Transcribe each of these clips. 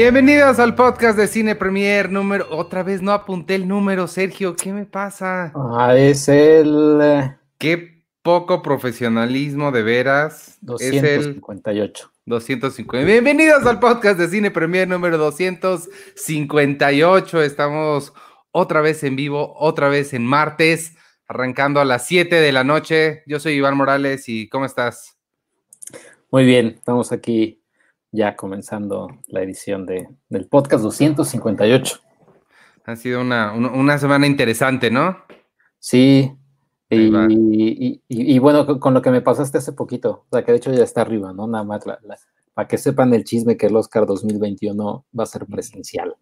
Bienvenidos al podcast de Cine Premier número. Otra vez no apunté el número, Sergio. ¿Qué me pasa? Ah, es el eh, Qué poco profesionalismo de veras. Es el 258. 250. Bienvenidos al podcast de Cine Premier número 258. Estamos otra vez en vivo, otra vez en martes, arrancando a las 7 de la noche. Yo soy Iván Morales y ¿cómo estás? Muy bien, estamos aquí ya comenzando la edición de, del podcast 258. Ha sido una, una, semana interesante, ¿no? Sí, y, y, y, bueno, con, lo que me pasaste hace poquito, o sea, que de hecho ya está arriba, ¿no? Nada más, la, la, para que sepan el chisme que el Oscar 2021 va a ser presencial.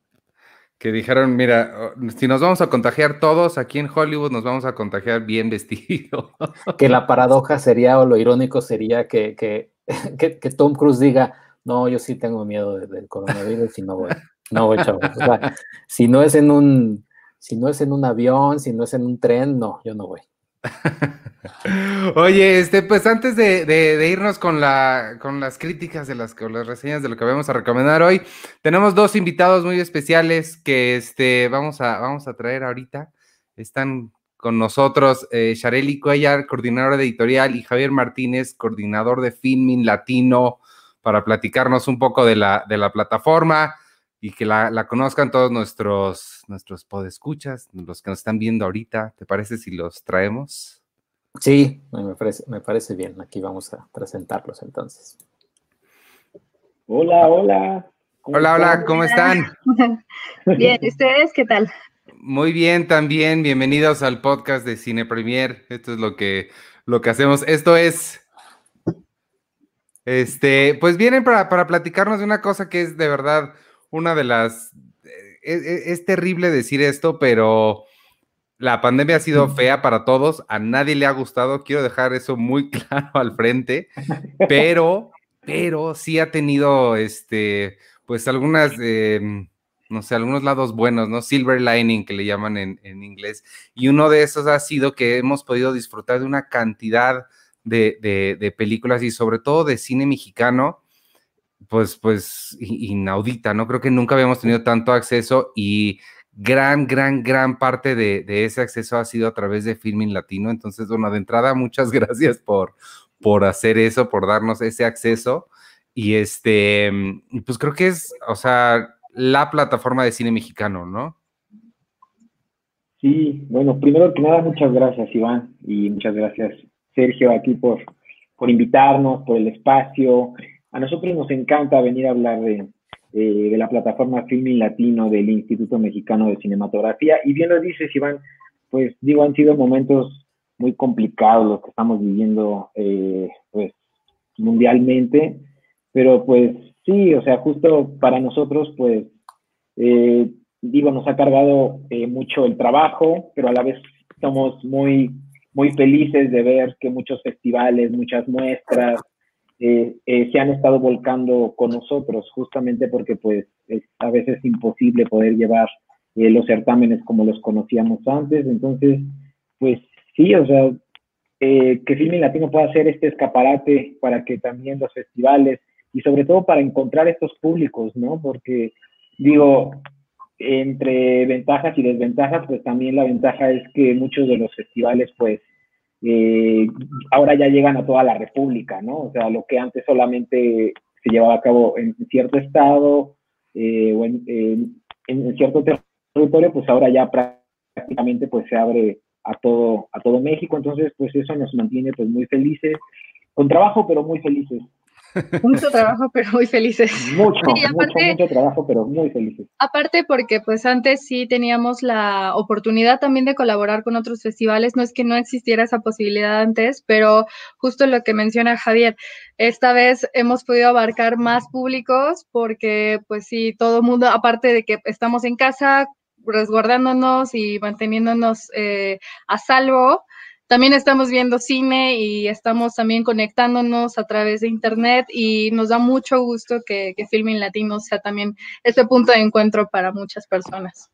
Que dijeron, mira, si nos vamos a contagiar todos aquí en Hollywood, nos vamos a contagiar bien vestidos. Que la paradoja sería, o lo irónico sería que, que, que, que Tom Cruise diga, no, yo sí tengo miedo del coronavirus y no voy. No voy, chavos. Si no es en un, si no es en un avión, si no es en un tren, no, yo no voy. Oye, este, pues antes de, de, de, irnos con, la, con las críticas de las, con las reseñas de lo que vamos a recomendar hoy, tenemos dos invitados muy especiales que este, vamos, a, a traer ahorita. Están con nosotros eh, Shareli Cuellar, coordinadora de editorial, y Javier Martínez, coordinador de Filming Latino para platicarnos un poco de la, de la plataforma y que la, la, conozcan todos nuestros, nuestros podescuchas, los que nos están viendo ahorita. ¿Te parece si los traemos? Sí, me parece, me parece bien. Aquí vamos a presentarlos entonces. Hola, hola. Hola, hola, ¿cómo están? bien, ¿ustedes qué tal? Muy bien, también. Bienvenidos al podcast de Cine Premier. Esto es lo que, lo que hacemos. Esto es este, pues vienen para, para, platicarnos de una cosa que es de verdad una de las. Es, es, es, terrible decir esto, pero la pandemia ha sido fea para todos. A nadie le ha gustado. Quiero dejar eso muy claro al frente. Pero, pero sí ha tenido este, pues algunas. Eh, no sé, algunos lados buenos, ¿no? Silver lining que le llaman en, en inglés. Y uno de esos ha sido que hemos podido disfrutar de una cantidad de, de, de, películas y sobre todo de cine mexicano, pues, pues inaudita, ¿no? Creo que nunca habíamos tenido tanto acceso y gran, gran, gran parte de, de ese acceso ha sido a través de Filming Latino. Entonces, bueno, de entrada, muchas gracias por, por hacer eso, por darnos ese acceso. Y este, pues creo que es, o sea, la plataforma de cine mexicano, ¿no? Sí, bueno, primero que nada, muchas gracias, Iván, y muchas gracias Sergio, aquí por, por invitarnos, por el espacio. A nosotros nos encanta venir a hablar de, eh, de la plataforma Filming Latino del Instituto Mexicano de Cinematografía. Y bien lo dices, Iván, pues digo, han sido momentos muy complicados los que estamos viviendo eh, pues mundialmente, pero pues sí, o sea, justo para nosotros, pues, eh, digo, nos ha cargado eh, mucho el trabajo, pero a la vez somos muy muy felices de ver que muchos festivales, muchas muestras eh, eh, se han estado volcando con nosotros, justamente porque pues es a veces imposible poder llevar eh, los certámenes como los conocíamos antes. Entonces, pues sí, o sea, que Filming Latino pueda hacer este escaparate para que también los festivales y sobre todo para encontrar estos públicos, ¿no? Porque digo, entre ventajas y desventajas, pues también la ventaja es que muchos de los festivales, pues, eh, ahora ya llegan a toda la República, ¿no? O sea, lo que antes solamente se llevaba a cabo en cierto estado eh, o en, en, en, cierto territorio, pues ahora ya prácticamente pues se abre a todo, a todo México, entonces pues eso nos mantiene pues muy felices, con trabajo pero muy felices. Mucho trabajo, pero muy felices. Mucho, sí, aparte, mucho, mucho trabajo, pero muy felices. Aparte porque pues antes sí teníamos la oportunidad también de colaborar con otros festivales, no es que no existiera esa posibilidad antes, pero justo lo que menciona Javier, esta vez hemos podido abarcar más públicos porque pues sí, todo el mundo, aparte de que estamos en casa, resguardándonos y manteniéndonos eh, a salvo, también estamos viendo cine y estamos también conectándonos a través de internet y nos da mucho gusto que, que Filming Latino sea también ese punto de encuentro para muchas personas.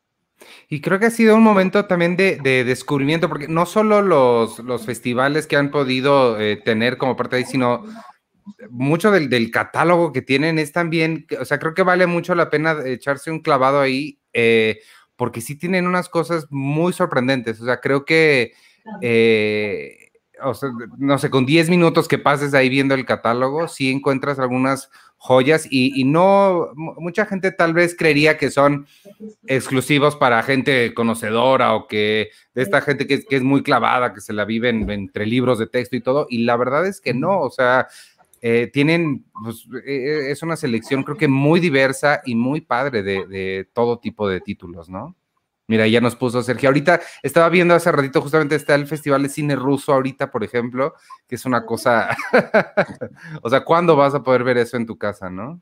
Y creo que ha sido un momento también de, de descubrimiento, porque no solo los, los, festivales que han podido eh, tener como parte de ahí, sino mucho del, catálogo que tienen es también, o sea, creo que vale mucho la pena echarse un clavado ahí, eh, porque sí tienen unas cosas muy sorprendentes. O sea, creo que, eh, no sé, con 10 minutos que pases ahí viendo el catálogo, sí encuentras algunas joyas y, no, mucha gente tal vez creería que son exclusivos para gente conocedora o que de esta gente que, es muy clavada, que se la viven entre libros de texto y todo, y la verdad es que no, o sea, eh, tienen, pues, eh, es una selección creo que muy diversa y muy padre de todo tipo de títulos, ¿no? Mira, ya nos puso Sergio. Ahorita estaba viendo hace ratito, justamente está el Festival de Cine Ruso ahorita, por ejemplo, que es una cosa. o sea, ¿cuándo vas a poder ver eso en tu casa, no?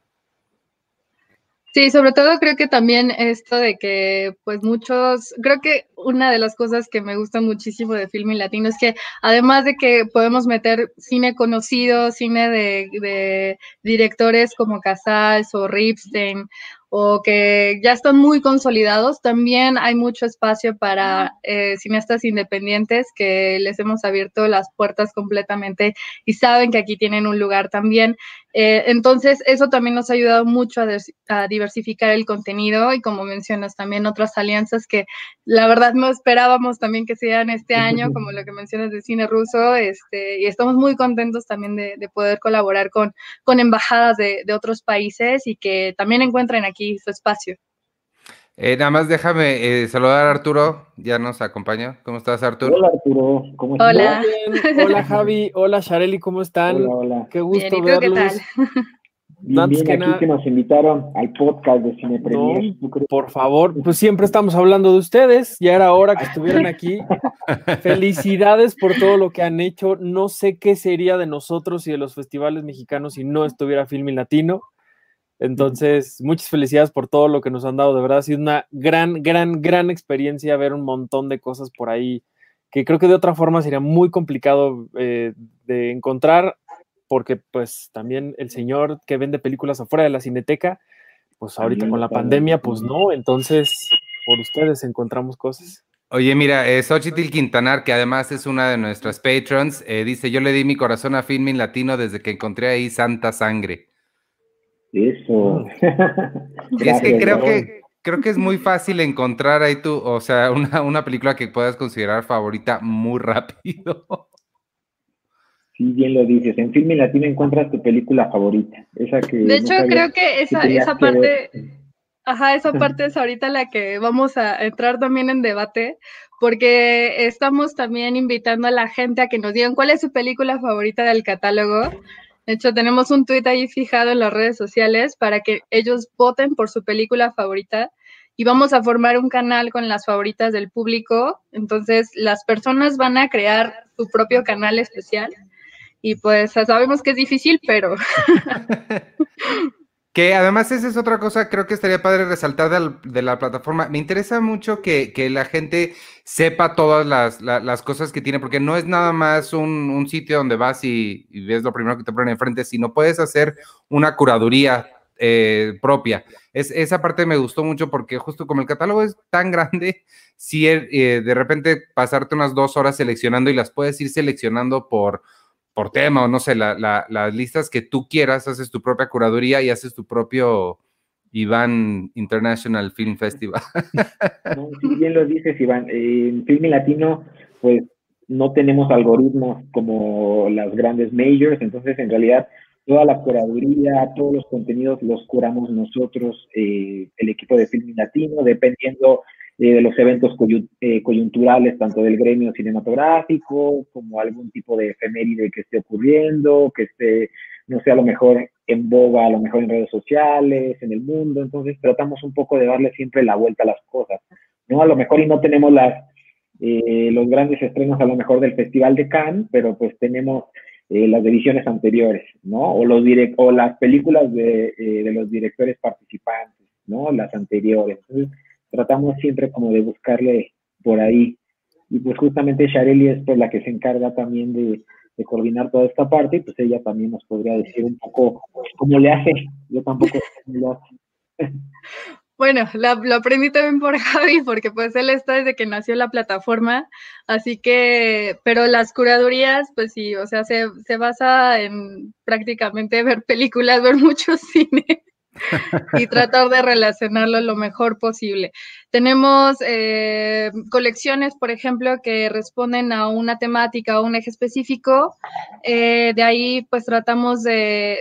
Sí, sobre todo creo que también esto de que, pues muchos, creo que una de las cosas que me gusta muchísimo de Filming Latino es que además de que podemos meter cine conocido, cine de, de directores como Casals o Ripstein o que ya están muy consolidados, también hay mucho espacio para eh, cineastas independientes que les hemos abierto las puertas completamente y saben que aquí tienen un lugar también. Eh, entonces, eso también nos ha ayudado mucho a, diversificar el contenido y como mencionas también otras alianzas que la verdad no esperábamos también que sean este año, como lo que mencionas de cine ruso, este, y estamos muy contentos también de, poder colaborar con, con embajadas de, de otros países y que también encuentren aquí su espacio. Eh, nada más déjame eh, saludar a Arturo, ya nos acompaña. ¿Cómo estás, Arturo? Hola, Arturo. ¿Cómo estás? Hola. Hola, Javi. Hola, Shareli, ¿cómo están? Hola, Qué gusto verlos. ¿qué tal? Bien, que aquí que nos invitaron al podcast de Cine Premier. por favor, pues siempre estamos hablando de ustedes. Ya era hora que estuvieran aquí. Felicidades por todo lo que han hecho. No sé qué sería de nosotros y de los festivales mexicanos si no estuviera Filmin Latino. Entonces, muchas felicidades por todo lo que nos han dado. De verdad, ha sido una gran, gran, gran experiencia ver un montón de cosas por ahí que creo que de otra forma sería muy complicado eh, de encontrar, porque pues también el señor que vende películas afuera de la cineteca, pues ahorita con la pandemia, pues no. Entonces, por ustedes encontramos cosas. Oye, mira, eh, Xochitl Quintanar, que además es una de nuestras patrons, eh, dice, yo le di mi corazón a Filmin Latino desde que encontré ahí Santa Sangre. Eso. es que creo que creo que es muy fácil encontrar ahí tú, o sea, una, una película que puedas considerar favorita muy rápido. Sí, bien lo dices. En Filme Latino encuentras tu película favorita. Esa que de hecho, creo que esa, esa parte, ajá, esa parte es ahorita la que vamos a entrar también en debate, porque estamos también invitando a la gente a que nos digan cuál es su película favorita del catálogo de hecho, tenemos un tuit ahí fijado en las redes sociales para que ellos voten por su película favorita y vamos a formar un canal con las favoritas del público. Entonces, las personas van a crear su propio canal especial y pues sabemos que es difícil, pero Que además esa es otra cosa, creo que estaría padre resaltar de la, plataforma. Me interesa mucho que, la gente sepa todas las, cosas que tiene, porque no es nada más un, sitio donde vas y, ves lo primero que te ponen enfrente, sino puedes hacer una curaduría eh, propia. Es, esa parte me gustó mucho porque justo como el catálogo es tan grande, si eh, de repente pasarte unas dos horas seleccionando y las puedes ir seleccionando por por tema o no sé, las listas que tú quieras, haces tu propia curaduría y haces tu propio Iván International Film Festival. No, bien lo dices, Iván. En Film Latino, pues no tenemos algoritmos como las grandes majors, entonces en realidad toda la curaduría, todos los contenidos los curamos nosotros, eh, el equipo de Film Latino, dependiendo eh, de los eventos eh, coyunturales, tanto del gremio cinematográfico como algún tipo de efeméride que esté ocurriendo, que esté, no sé, a lo mejor en boga, a lo mejor en redes sociales, en el mundo. Entonces tratamos un poco de darle siempre la vuelta a las cosas. ¿no? A lo mejor y no tenemos las, eh, los grandes estrenos a lo mejor del Festival de Cannes, pero pues tenemos las ediciones anteriores, ¿no? O, los o las películas de, de los directores participantes, ¿no? Las anteriores. Tratamos siempre como de buscarle por ahí. Y pues justamente Shareli es pues la que se encarga también de, coordinar toda esta parte, y pues ella también nos podría decir un poco cómo le hace. Yo tampoco lo hace. Bueno, lo aprendí también por Javi, porque pues él está desde que nació la plataforma, así que, pero las curadurías, pues sí, o sea, se, se basa en prácticamente ver películas, ver mucho cine. Y tratar de relacionarlo lo mejor posible. Tenemos eh, colecciones, por ejemplo, que responden a una temática o un eje específico. Eh, de ahí, pues tratamos de,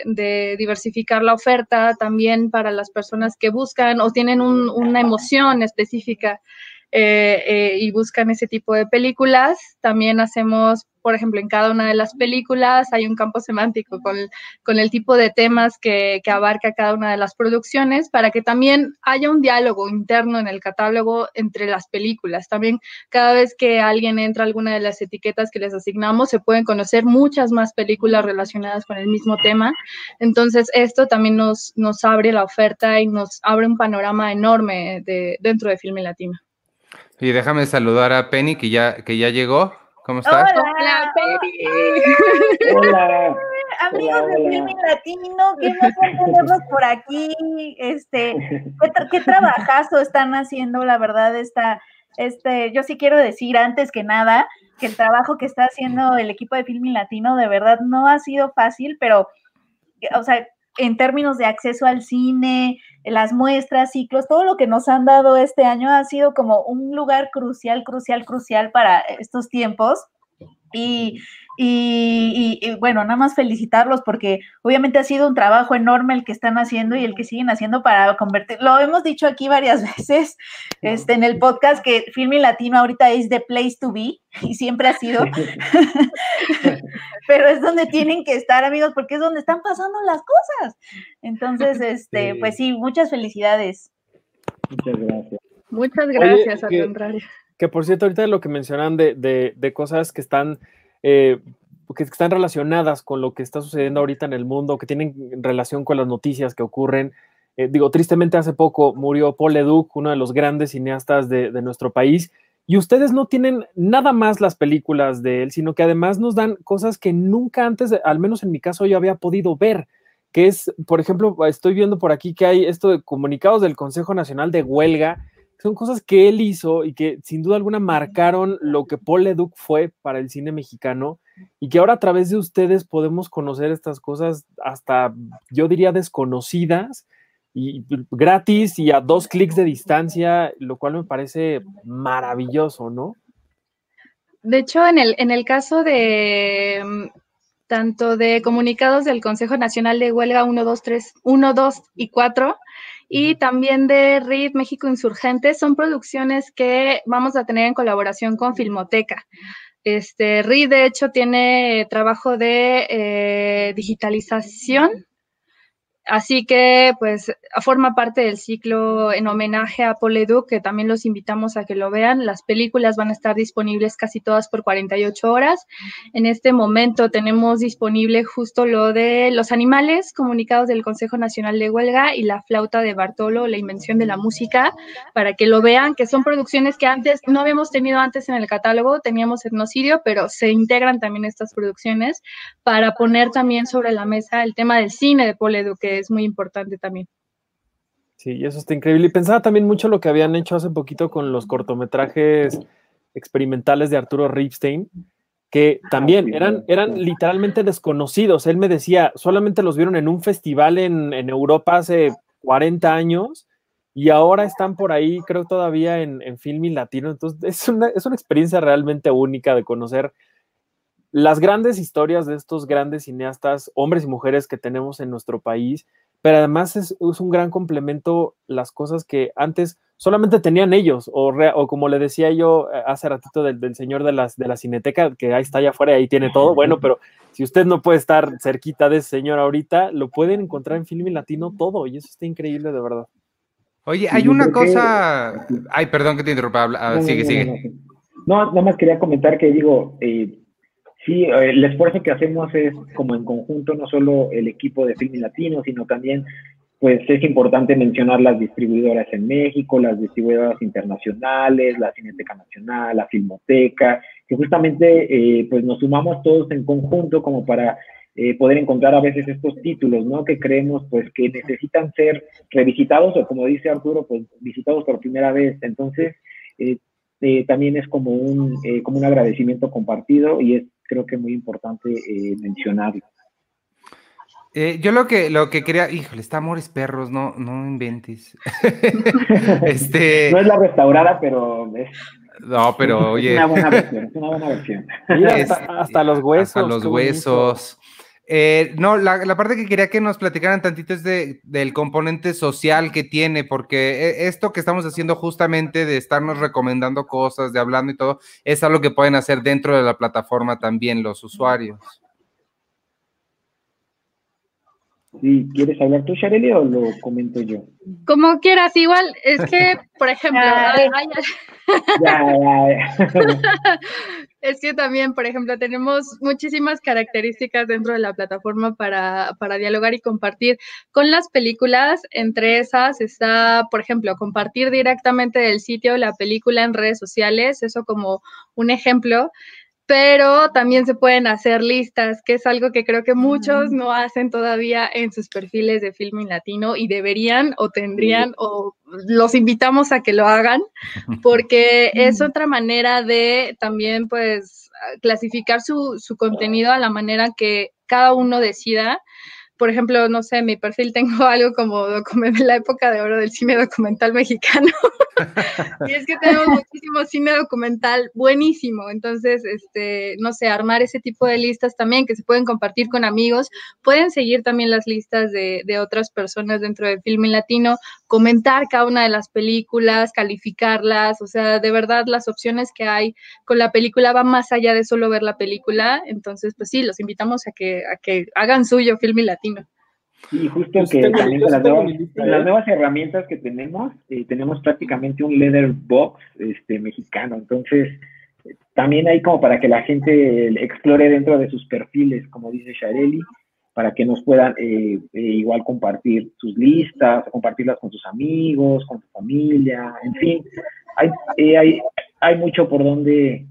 diversificar la oferta también para las personas que buscan o tienen una emoción específica. Eh, y buscan ese tipo de películas. También hacemos por ejemplo, en cada una de las películas hay un campo semántico con, con el tipo de temas que, que, abarca cada una de las producciones para que también haya un diálogo interno en el catálogo entre las películas. También cada vez que alguien entra a alguna de las etiquetas que les asignamos, se pueden conocer muchas más películas relacionadas con el mismo tema. Entonces, esto también nos, nos abre la oferta y nos abre un panorama enorme de, dentro de Filme Latino. Y déjame saludar a Penny, que ya, que ya llegó. ¿Cómo estás? Hola, Hola. Amigos de Filming Latino, qué emoción tenerlos por aquí. Este, ¿qué, trabajazo están haciendo, la verdad, esta, este, yo sí quiero decir antes que nada que el trabajo que está haciendo el equipo de Filming Latino de verdad no ha sido fácil, pero, o sea, en términos de acceso al cine, las muestras, ciclos, todo lo que nos han dado este año ha sido como un lugar crucial, crucial, crucial para estos tiempos. Y, y, bueno, nada más felicitarlos porque obviamente ha sido un trabajo enorme el que están haciendo y el que siguen haciendo para convertir. Lo hemos dicho aquí varias veces este, en el podcast que Filming Latino ahorita es the place to be y siempre ha sido. Pero es donde tienen que estar, amigos, porque es donde están pasando las cosas. Entonces, este, pues sí, muchas felicidades. Muchas gracias. Muchas gracias, al contrario. Que por cierto, ahorita lo que mencionan de, de, de cosas que están, eh, que están relacionadas con lo que está sucediendo ahorita en el mundo, que tienen relación con las noticias que ocurren. Eh, digo, tristemente hace poco murió Paul Leduc, uno de los grandes cineastas de, nuestro país, y ustedes no tienen nada más las películas de él, sino que además nos dan cosas que nunca antes, al menos en mi caso, yo había podido ver que es, por ejemplo, estoy viendo por aquí que hay esto de comunicados del Consejo Nacional de Huelga, son cosas que él hizo y que sin duda alguna marcaron lo que Paul Leduc fue para el cine mexicano y que ahora a través de ustedes podemos conocer estas cosas hasta, yo diría, desconocidas y gratis y a dos clics de distancia, lo cual me parece maravilloso, ¿no? De hecho, en el, en el caso de mm, tanto de comunicados del Consejo Nacional de Huelga 1, 2, 3, 1, 2 y 4, y también de RID México Insurgente. Son producciones que vamos a tener en colaboración con Filmoteca. Este, RID, de hecho, tiene trabajo de eh, digitalización Así que, pues, forma parte del ciclo en homenaje a Paul que también los invitamos a que lo vean. Las películas van a estar disponibles casi todas por 48 horas. En este momento tenemos disponible justo lo de los animales comunicados del Consejo Nacional de Huelga y la flauta de Bartolo, la invención de la música, para que lo vean, que son producciones que antes no habíamos tenido antes en el catálogo, teníamos etnocidio, pero se integran también estas producciones para poner también sobre la mesa el tema del cine de Paul que es muy importante también. Sí, y eso está increíble. Y pensaba también mucho lo que habían hecho hace poquito con los cortometrajes experimentales de Arturo Ripstein, que también eran, eran literalmente desconocidos. Él me decía, solamente los vieron en un festival en, Europa hace 40 años y ahora están por ahí, creo todavía en, en Filming Latino. Entonces, es una, es una experiencia realmente única de conocer las grandes historias de estos grandes cineastas, hombres y mujeres que tenemos en nuestro país, pero además es, un gran complemento las cosas que antes solamente tenían ellos, o, o como le decía yo eh, hace ratito del, señor de, las, de la cineteca, que ahí está allá afuera, ahí tiene todo, bueno, pero si usted no puede estar cerquita de ese señor ahorita, lo pueden encontrar en Film Latino todo, y eso está increíble de verdad. Oye, hay una cosa, ay, perdón que te interrumpa, ah, sigue, sigue. No, nada más quería comentar que digo, eh, Sí, eh, el esfuerzo que hacemos es como en conjunto, no solo el equipo de Film Latino, sino también, pues es importante mencionar las distribuidoras en México, las distribuidoras internacionales, la Cineteca Nacional, la Filmoteca, que justamente eh, pues nos sumamos todos en conjunto como para eh, poder encontrar a veces estos títulos, ¿no? Que creemos pues que necesitan ser revisitados o como dice Arturo, pues visitados por primera vez. Entonces, eh, eh, también es como un, como un agradecimiento compartido y es creo que muy importante mencionarlo. yo lo que, lo que quería, híjole, está Amores Perros, no, no inventes. este... No es la restaurada, pero es no, pero oye. Es una buena versión, es una buena versión. hasta, los huesos. Hasta los huesos. Eh, no, la, parte que quería que nos platicaran tantito es de, del componente social que tiene, porque e, esto que estamos haciendo justamente de estarnos recomendando cosas, de hablando y todo, es algo que pueden hacer dentro de la plataforma también los usuarios. Sí, ¿quieres hablar tú, Shareli, o lo comento yo? Como quieras, igual, es que, por ejemplo, es que también, por ejemplo, tenemos muchísimas características dentro de la plataforma para, para dialogar y compartir con las películas. Entre esas está, por ejemplo, compartir directamente del sitio la película en redes sociales, eso como un ejemplo pero también se pueden hacer listas, que es algo que creo que muchos no hacen todavía en sus perfiles de Filming Latino y deberían o tendrían o los invitamos a que lo hagan porque es otra manera de también pues clasificar su, su contenido a la manera que cada uno decida por ejemplo, no sé, en mi perfil tengo algo como la época de oro del cine documental mexicano. y es que tenemos muchísimo cine documental buenísimo. Entonces, este, no sé, armar ese tipo de listas también que se pueden compartir con amigos. Pueden seguir también las listas de, otras personas dentro de Filming Latino, comentar cada una de las películas, calificarlas. O sea, de verdad, las opciones que hay con la película van más allá de solo ver la película. Entonces, pues sí, los invitamos a que, a que hagan suyo Filming Latino y justo pues que también con las, nuevas, herramientas que tenemos, eh, tenemos prácticamente un leather box este, mexicano. Entonces, también hay como para que la gente explore dentro de sus perfiles, como dice Shareli, para que nos puedan eh, eh, igual compartir sus listas, compartirlas con sus amigos, con su familia, en fin. Hay, hay, hay mucho por donde,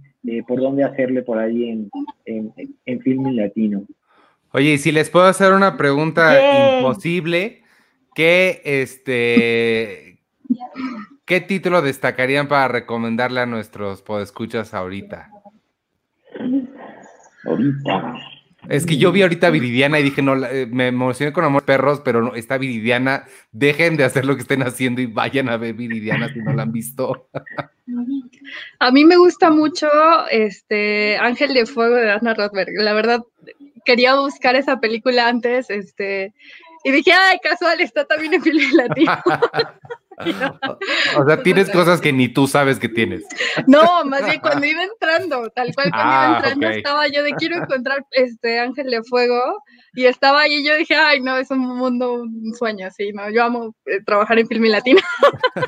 por donde hacerle por ahí en, en, en Filming Latino. Oye, y si les puedo hacer una pregunta imposible, ¿qué, este, ¿qué título destacarían para recomendarle a nuestros podescuchas ahorita? Ahorita. Es que yo vi ahorita Viridiana y dije, no, eh, me emocioné con Amor Perros, pero no, está Viridiana, dejen de hacer lo que estén haciendo y vayan a ver Viridiana si no la han visto. A mí me gusta mucho este Ángel de Fuego de Anna Rothberg. La verdad, quería buscar esa película antes, este, y dije, ay, casual, está también en Film Latino. O sea, tienes cosas que ni tú sabes que tienes. No, más bien cuando iba entrando, tal cual cuando iba ah, entrando estaba yo de quiero encontrar este Ángel de Fuego y estaba ahí y yo dije, ay, no, es un mundo, un sueño, sí, no, yo amo eh, trabajar en film latino.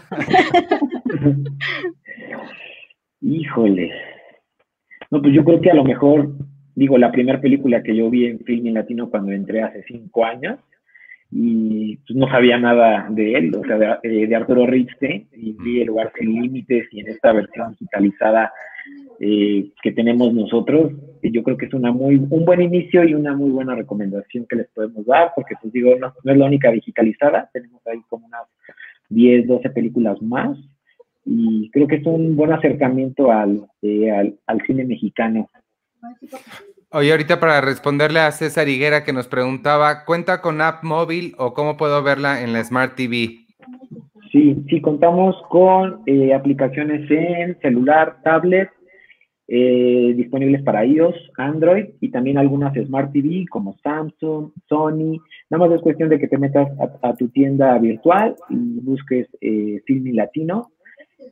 Híjole. No, pues yo creo que a lo mejor digo, la primera película que yo vi en film latino cuando entré hace cinco años y pues, no sabía nada de él, o sea, de, eh, Arturo Ripstein, y vi El lugar sin límites y en esta versión digitalizada eh, que tenemos nosotros, yo creo que es una muy, un buen inicio y una muy buena recomendación que les podemos dar, porque pues digo, no, es la única digitalizada, tenemos ahí como unas 10, 12 películas más, y creo que es un buen acercamiento al, eh, al, al cine mexicano. Oye, ahorita para responderle a César Higuera que nos preguntaba, ¿cuenta con app móvil o cómo puedo verla en la Smart TV? Sí, sí, contamos con eh, aplicaciones en celular, tablet, eh, disponibles para iOS, Android y también algunas Smart TV como Samsung, Sony. Nada más es cuestión de que te metas a, tu tienda virtual y busques eh, Latino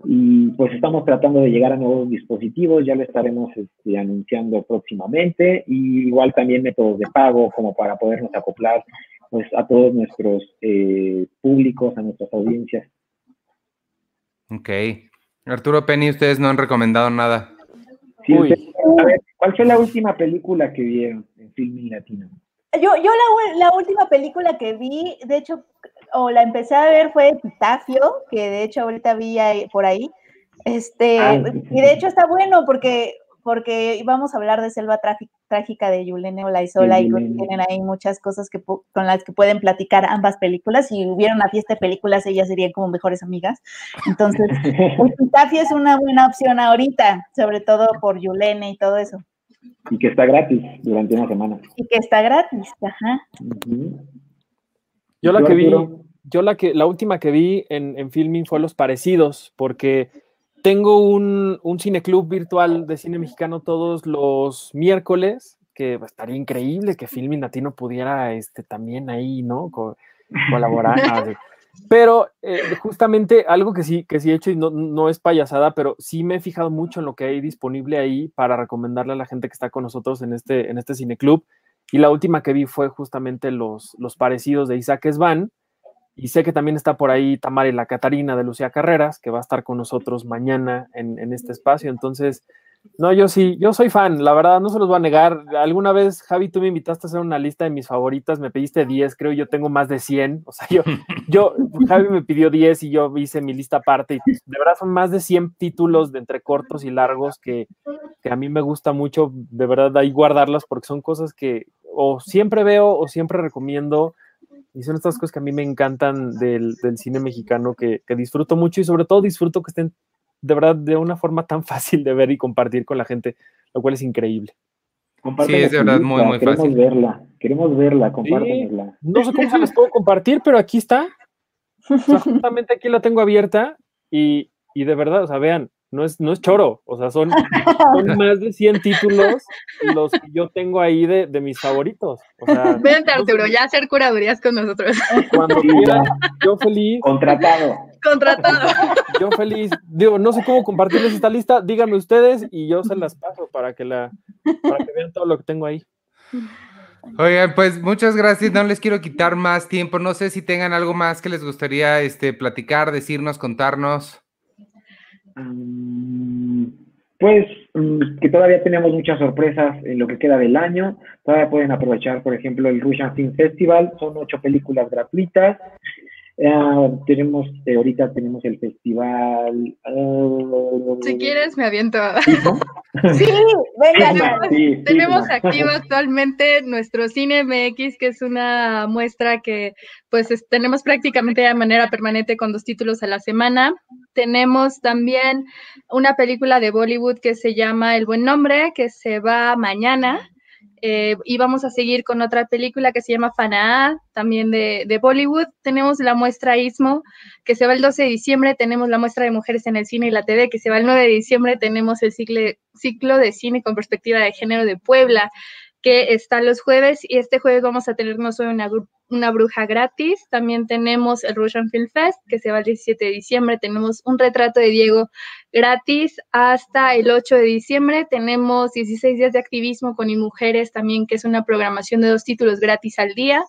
y pues estamos tratando de llegar a nuevos dispositivos, ya lo estaremos este, anunciando próximamente, y igual también métodos de pago como para podernos acoplar pues, a todos nuestros eh, públicos, a nuestras audiencias. Ok. Arturo Penny, ustedes no han recomendado nada. Sí, a ver, ¿cuál fue la última película que vieron en Filming Latino? Yo, yo la, la, última película que vi, de hecho, o la empecé a ver fue Epitafio, que de hecho ahorita vi por ahí. Este, ah, y de hecho está bueno porque, porque íbamos a hablar de selva trágica de Yulene Olaizola y tienen ahí muchas cosas que con las que pueden platicar ambas películas. Si hubiera una fiesta de películas, ellas serían como mejores amigas. Entonces, Epitafio es una buena opción ahorita, sobre todo por Yulene y todo eso. Y que está gratis durante una semana. Y que está gratis, ajá. Yo la que vi, yo la que, la última que vi en, en filming fue Los Parecidos, porque tengo un, un cineclub virtual de cine mexicano todos los miércoles, que estaría increíble que Filming Latino pudiera este, también ahí, ¿no? colaborar. pero eh, justamente algo que sí, que sí he hecho y no, no, es payasada, pero sí me he fijado mucho en lo que hay disponible ahí para recomendarle a la gente que está con nosotros en este, en este cineclub. Y la última que vi fue justamente los, los parecidos de Isaac Esban, y sé que también está por ahí Tamara y la Catarina de Lucía Carreras, que va a estar con nosotros mañana en, en, este espacio. Entonces, no, yo sí, yo soy fan, la verdad, no se los voy a negar. Alguna vez, Javi, tú me invitaste a hacer una lista de mis favoritas, me pediste 10, creo yo tengo más de 100. O sea, yo, yo, Javi me pidió 10 y yo hice mi lista aparte. Y de verdad son más de 100 títulos de entre cortos y largos que, que a mí me gusta mucho, de verdad, ahí guardarlas porque son cosas que o siempre veo o siempre recomiendo y son estas cosas que a mí me encantan del, del cine mexicano, que, que, disfruto mucho y sobre todo disfruto que estén de verdad de una forma tan fácil de ver y compartir con la gente, lo cual es increíble. Sí, es de verdad muy, muy queremos fácil. Verla, queremos verla, compártenosla. Sí, no sé cómo se las puedo compartir, pero aquí está. O sea, justamente aquí la tengo abierta y, y de verdad, o sea, vean, no es, no es choro, o sea, son, son, más de 100 títulos los que yo tengo ahí de, de mis favoritos. O sea, Vente, Arturo, ya hacer curadurías con nosotros. Cuando quieran, yo feliz. Contratado. Contratado. Yo feliz. Digo, no sé cómo compartirles esta lista, díganme ustedes y yo se las paso para que, la, para que vean todo lo que tengo ahí. Oigan, pues muchas gracias. No les quiero quitar más tiempo. No sé si tengan algo más que les gustaría este, platicar, decirnos, contarnos. Pues que todavía tenemos muchas sorpresas en lo que queda del año. Todavía pueden aprovechar, por ejemplo, el Russian Film Festival. Son ocho películas gratuitas. Uh, tenemos, eh, ahorita tenemos el festival. Uh, si quieres, me aviento. sí, venga. tenemos, sí, tenemos sí, activo actualmente nuestro Cine MX, que es una muestra que pues es, tenemos prácticamente de manera permanente con dos títulos a la semana. Tenemos también una película de Bollywood que se llama El Buen Nombre, que se va mañana. Eh, y vamos a seguir con otra película que se llama Fanaa, también de, de, Bollywood. Tenemos la muestra Istmo, que se va el 12 de diciembre. Tenemos la muestra de mujeres en el cine y la TV, que se va el 9 de diciembre. Tenemos el ciclo de cine con perspectiva de género de Puebla, que está los jueves. Y este jueves vamos a tener no solo una, una bruja gratis, también tenemos el Russian Film Fest, que se va el 17 de diciembre. Tenemos un retrato de Diego gratis hasta el 8 de diciembre. Tenemos 16 días de activismo con y mujeres también, que es una programación de dos títulos gratis al día.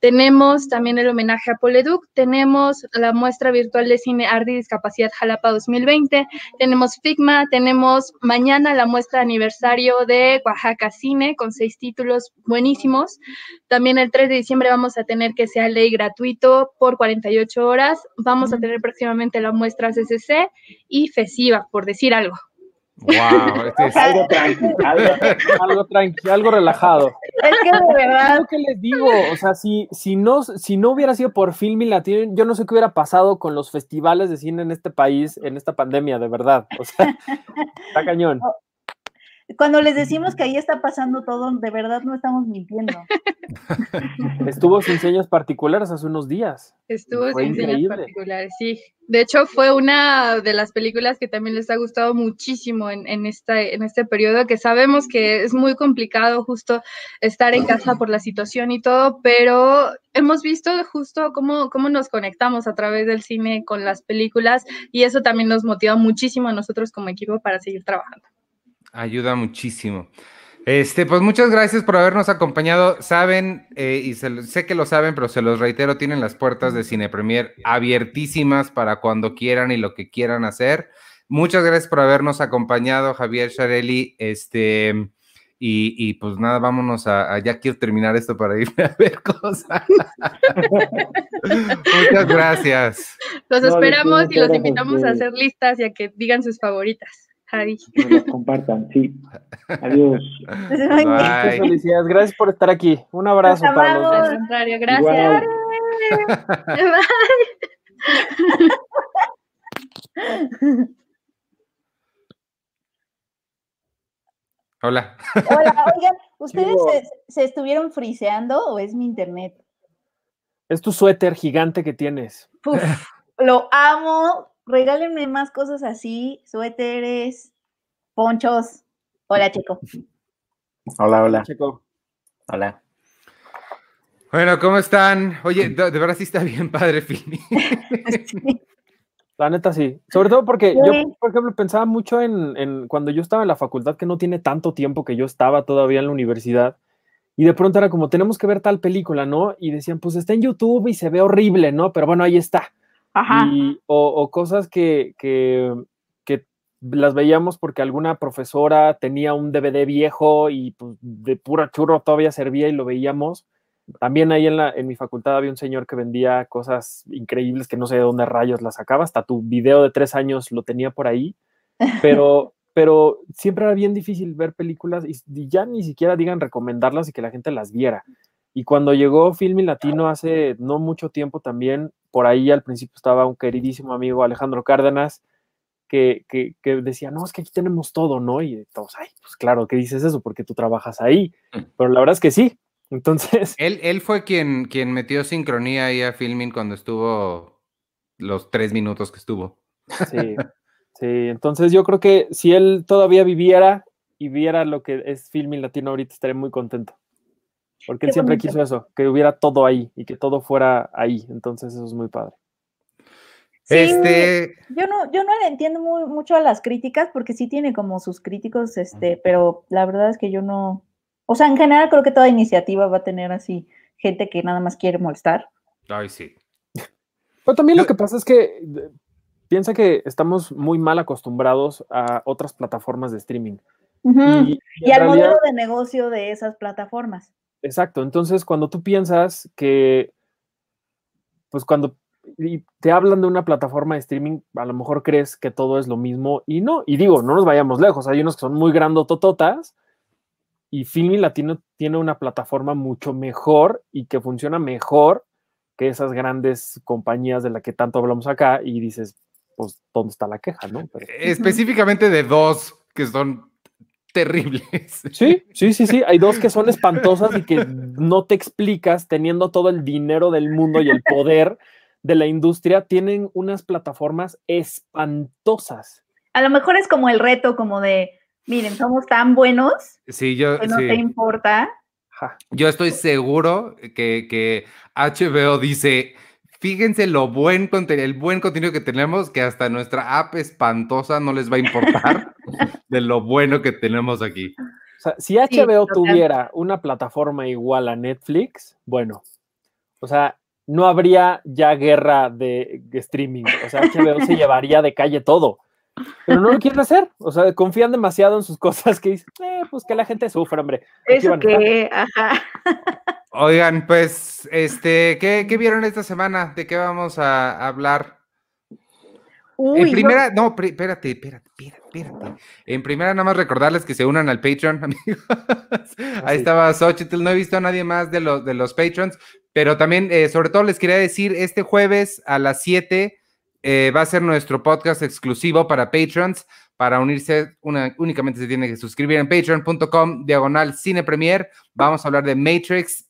Tenemos también el homenaje a Poleduc, tenemos la muestra virtual de cine Arte y Discapacidad Jalapa 2020, tenemos Figma, tenemos mañana la muestra de aniversario de Oaxaca Cine con seis títulos buenísimos. También el 3 de diciembre vamos a tener que sea ley gratuito por 48 horas. Vamos a tener próximamente la muestra CCC y FESIVA, por decir algo. Wow, este es algo tranquilo, algo, algo, tranqui, algo relajado. Es que de verdad. Lo que les digo, o sea, si, si, no, si no hubiera sido por Filming Latino, yo no sé qué hubiera pasado con los festivales de cine en este país, en esta pandemia, de verdad. O sea, está cañón. Cuando les decimos que ahí está pasando todo, de verdad no estamos mintiendo. Estuvo sin señas particulares hace unos días. Estuvo fue sin increíble. señas particulares, sí. De hecho, fue una de las películas que también les ha gustado muchísimo en, en, esta, en este periodo, que sabemos que es muy complicado justo estar en casa por la situación y todo, pero hemos visto justo cómo, cómo nos conectamos a través del cine con las películas y eso también nos motiva muchísimo a nosotros como equipo para seguir trabajando. Ayuda muchísimo. Este, pues muchas gracias por habernos acompañado. Saben, eh, y se, sé que lo saben, pero se los reitero, tienen las puertas de Cine Premier abiertísimas para cuando quieran y lo que quieran hacer. Muchas gracias por habernos acompañado, Javier Charelli. Este, y, y pues nada, vámonos a, a, ya quiero terminar esto para irme a ver cosas. muchas gracias. Los esperamos no, y los invitamos a hacer listas y a que digan sus favoritas. Javi. Que compartan, sí. Adiós. Bye. Felicidades, gracias por estar aquí. Un abrazo Los para los dos. Al contrario, gracias. Hola. Hola, oigan, ¿ustedes se estuvieron friseando o es mi internet? Es tu suéter gigante que tienes. Puf, lo amo. Regálenme más cosas así, suéteres, ponchos. Hola, chico. Hola, hola, Checo. hola. Bueno, ¿cómo están? Oye, de, de verdad sí está bien padre, Fini. La neta sí. Sobre todo porque yo, por ejemplo, pensaba mucho en, en cuando yo estaba en la facultad, que no tiene tanto tiempo que yo estaba todavía en la universidad. Y de pronto era como, tenemos que ver tal película, ¿no? Y decían, pues está en YouTube y se ve horrible, ¿no? Pero bueno, ahí está. Ajá. Y, o, o cosas que, que, que las veíamos porque alguna profesora tenía un DVD viejo y pues, de pura churro todavía servía y lo veíamos. También ahí en, la, en mi facultad había un señor que vendía cosas increíbles que no sé de dónde rayos las sacaba, hasta tu video de tres años lo tenía por ahí, pero, pero siempre era bien difícil ver películas y, y ya ni siquiera digan recomendarlas y que la gente las viera. Y cuando llegó Filmi Latino hace no mucho tiempo también, por ahí al principio estaba un queridísimo amigo Alejandro Cárdenas, que, que, que decía, no, es que aquí tenemos todo, ¿no? Y todos, ay, pues claro, ¿qué dices eso? Porque tú trabajas ahí. Pero la verdad es que sí. Entonces, Él, él fue quien, quien metió sincronía ahí a Filming cuando estuvo los tres minutos que estuvo. sí, sí. Entonces yo creo que si él todavía viviera y viera lo que es Filming Latino ahorita, estaría muy contento. Porque él siempre quiso eso, que hubiera todo ahí y que todo fuera ahí. Entonces eso es muy padre. Sí, Este, Yo no, yo no le entiendo muy, mucho a las críticas porque sí tiene como sus críticos, este, pero la verdad es que yo no, o sea, en general creo que toda iniciativa va a tener así gente que nada más quiere molestar. ay, sí. Pero también lo que pasa es que piensa que estamos muy mal acostumbrados a otras plataformas de streaming. Y, al realidad- modelo de negocio de esas plataformas. Exacto. Entonces, cuando tú piensas que, pues cuando te hablan de una plataforma de streaming, a lo mejor crees que todo es lo mismo y no. Y digo, no nos vayamos lejos. Hay unos que son muy grandotototas y Filmi Latino tiene una plataforma mucho mejor y que funciona mejor que esas grandes compañías de las que tanto hablamos acá y dices, pues, ¿dónde está la queja, no? Pero- Específicamente de dos que son terribles. Sí, sí, sí, sí. Hay dos que son espantosas y que no te explicas teniendo todo el dinero del mundo y el poder de la industria. Tienen unas plataformas espantosas. A lo mejor es como el reto, como de, miren, somos tan buenos Sí, yo, que no te importa. Yo estoy seguro que, que HBO dice, fíjense lo buen contenido, el buen contenido que tenemos, que hasta nuestra app espantosa no les va a importar de lo bueno que tenemos aquí. O sea, si HBO tuviera una plataforma igual a Netflix, bueno, o sea, no habría ya guerra de streaming. O sea, HBO se llevaría de calle todo. Pero no lo quieren hacer. O sea, confían demasiado en sus cosas que dicen, eh, pues que la gente sufra, hombre. Aquí Eso que, ajá. Oigan, pues, este, ¿qué, qué vieron esta semana? ¿De qué vamos a hablar? Uy, en yo- primera, no, pri- espérate, espérate, espérate, espérate. En primera, nada más recordarles que se unan al Patreon, amigos. Ahí sí. estaba Xochitl, no he visto a nadie más de los, de los Patrons, pero también, eh, sobre todo, les quería decir, este jueves a las 7 eh, va a ser nuestro podcast exclusivo para Patrons. Para unirse, una- únicamente se tiene que suscribir en patreon.com, diagonal cine premier. Vamos a hablar de Matrix,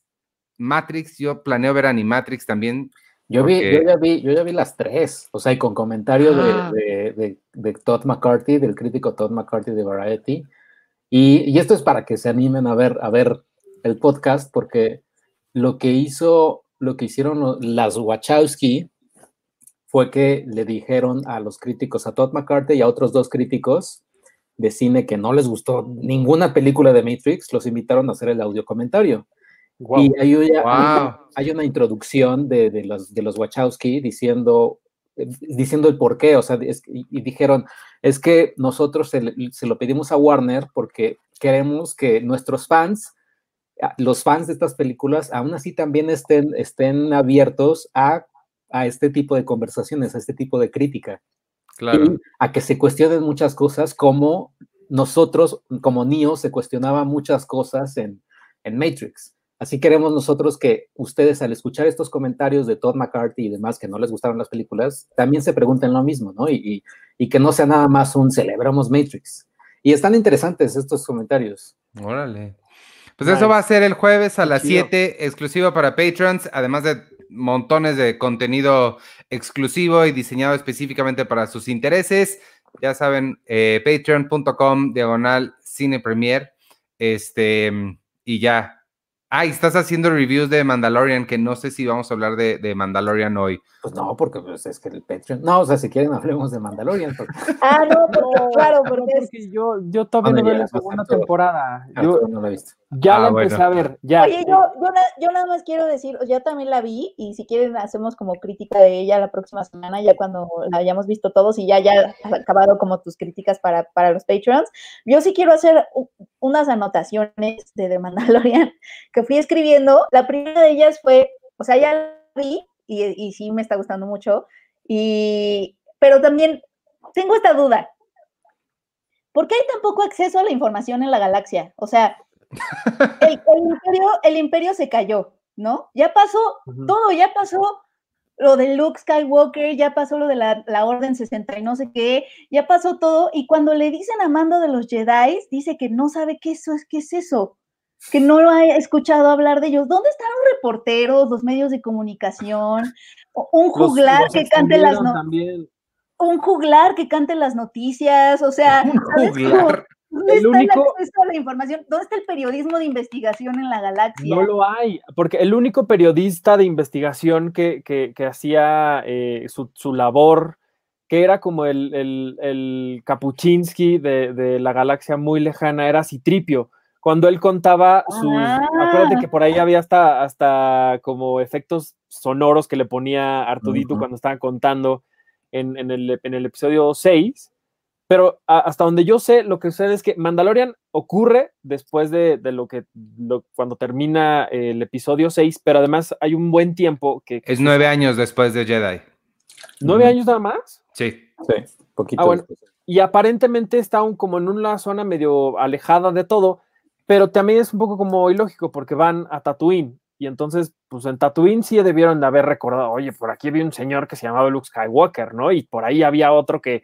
Matrix. Yo planeo ver Animatrix también. Yo, vi, yo, ya vi, yo ya vi las tres, o sea, y con comentario de- Ah. de, de- de Todd McCarthy, del crítico Todd McCarthy de Variety. Y, y esto es para que se animen a ver, a ver el podcast, porque lo que hizo, lo que hicieron las Wachowski fue que le dijeron a los críticos, a Todd McCarthy y a otros dos críticos de cine que no les gustó ninguna película de Matrix, los invitaron a hacer el audio comentario. Y hay, una- Wow. hay una introducción de, de los, de los Wachowski diciendo, diciendo el por qué, o sea, es- y, y dijeron, es que nosotros se, se lo pedimos a Warner porque queremos que nuestros fans, los fans de estas películas, aún así también estén, estén abiertos a, a este tipo de conversaciones, a este tipo de crítica. Claro. a que se cuestionen muchas cosas como nosotros, como Neo, se cuestionaba muchas cosas en, en Matrix. Así queremos nosotros que ustedes al escuchar estos comentarios de Todd McCarthy y demás que no les gustaron las películas, también se pregunten lo mismo, ¿no? Y, y, que no sea nada más un celebramos Matrix. Y están interesantes estos comentarios. Órale. Pues eso va a ser el jueves a las 7, exclusivo para patrons, además de montones de contenido exclusivo y diseñado específicamente para sus intereses. Ya saben, eh, patreon.com diagonal cine premier. Este, y ya. Ah, estás haciendo reviews de Mandalorian, que no sé si vamos a hablar de, de Mandalorian hoy. Pues no, porque pues, es que el Patreon. No, o sea, si quieren hablemos de Mandalorian. ah, no, porque, claro, porque, porque yo, yo todavía no veo la segunda temporada. Yo no la he visto. ya Ah, la bueno. empecé a ver, ya. Oye, yo, yo, na- yo nada más quiero decir, ya también la vi y si quieren hacemos como crítica de ella la próxima semana, ya cuando la hayamos visto todos y ya ya has acabado como tus críticas para, para los Patreons. Yo sí quiero hacer unas anotaciones de The Mandalorian que fui escribiendo. La primera de ellas fue, o sea, ya la vi y, y sí me está gustando mucho, y, pero también tengo esta duda. ¿Por qué hay tan poco acceso a la información en la galaxia? O sea, el, el imperio, el imperio se cayó, ¿no? Ya pasó todo, ya pasó lo de Luke Skywalker, ya pasó lo de la, la Orden 60 y no sé qué, ya pasó todo, y cuando le dicen a Mando de los Jedi, dice que no sabe qué, eso es, qué es eso, que no lo ha escuchado hablar de ellos. ¿Dónde están los reporteros, los medios de comunicación? Un juglar los que cante las extendieron no- también. un juglar que cante las noticias, o sea, Un ¿sabes juglar. ¿Dónde El está único- el la información? ¿Dónde está el periodismo de investigación en la galaxia? No lo hay, porque el único periodista de investigación que, que- que hacía eh, su, su labor, que era como el, el, el Kapuczynski de, de la galaxia muy lejana, era Citripio. Cuando él contaba sus. Ah. Acuérdate que por ahí había hasta, hasta como efectos sonoros que le ponía Artudito Ujú. cuando estaba contando en, en el, en el episodio 6. Pero a- hasta donde yo sé, lo que sucede es que Mandalorian ocurre después de, de lo que lo- cuando termina el episodio 6, pero además hay un buen tiempo que, que Es nueve años después de Jedi. nueve Ujú. años nada más. Sí. Sí, poquito. Ah, bueno. Y aparentemente está un, como en una zona medio alejada de todo, pero también es un poco como ilógico porque van a Tatooine. Y entonces, pues en Tatooine sí debieron de haber recordado, oye, por aquí había un señor que se llamaba Luke Skywalker, ¿no? Y por ahí había otro que,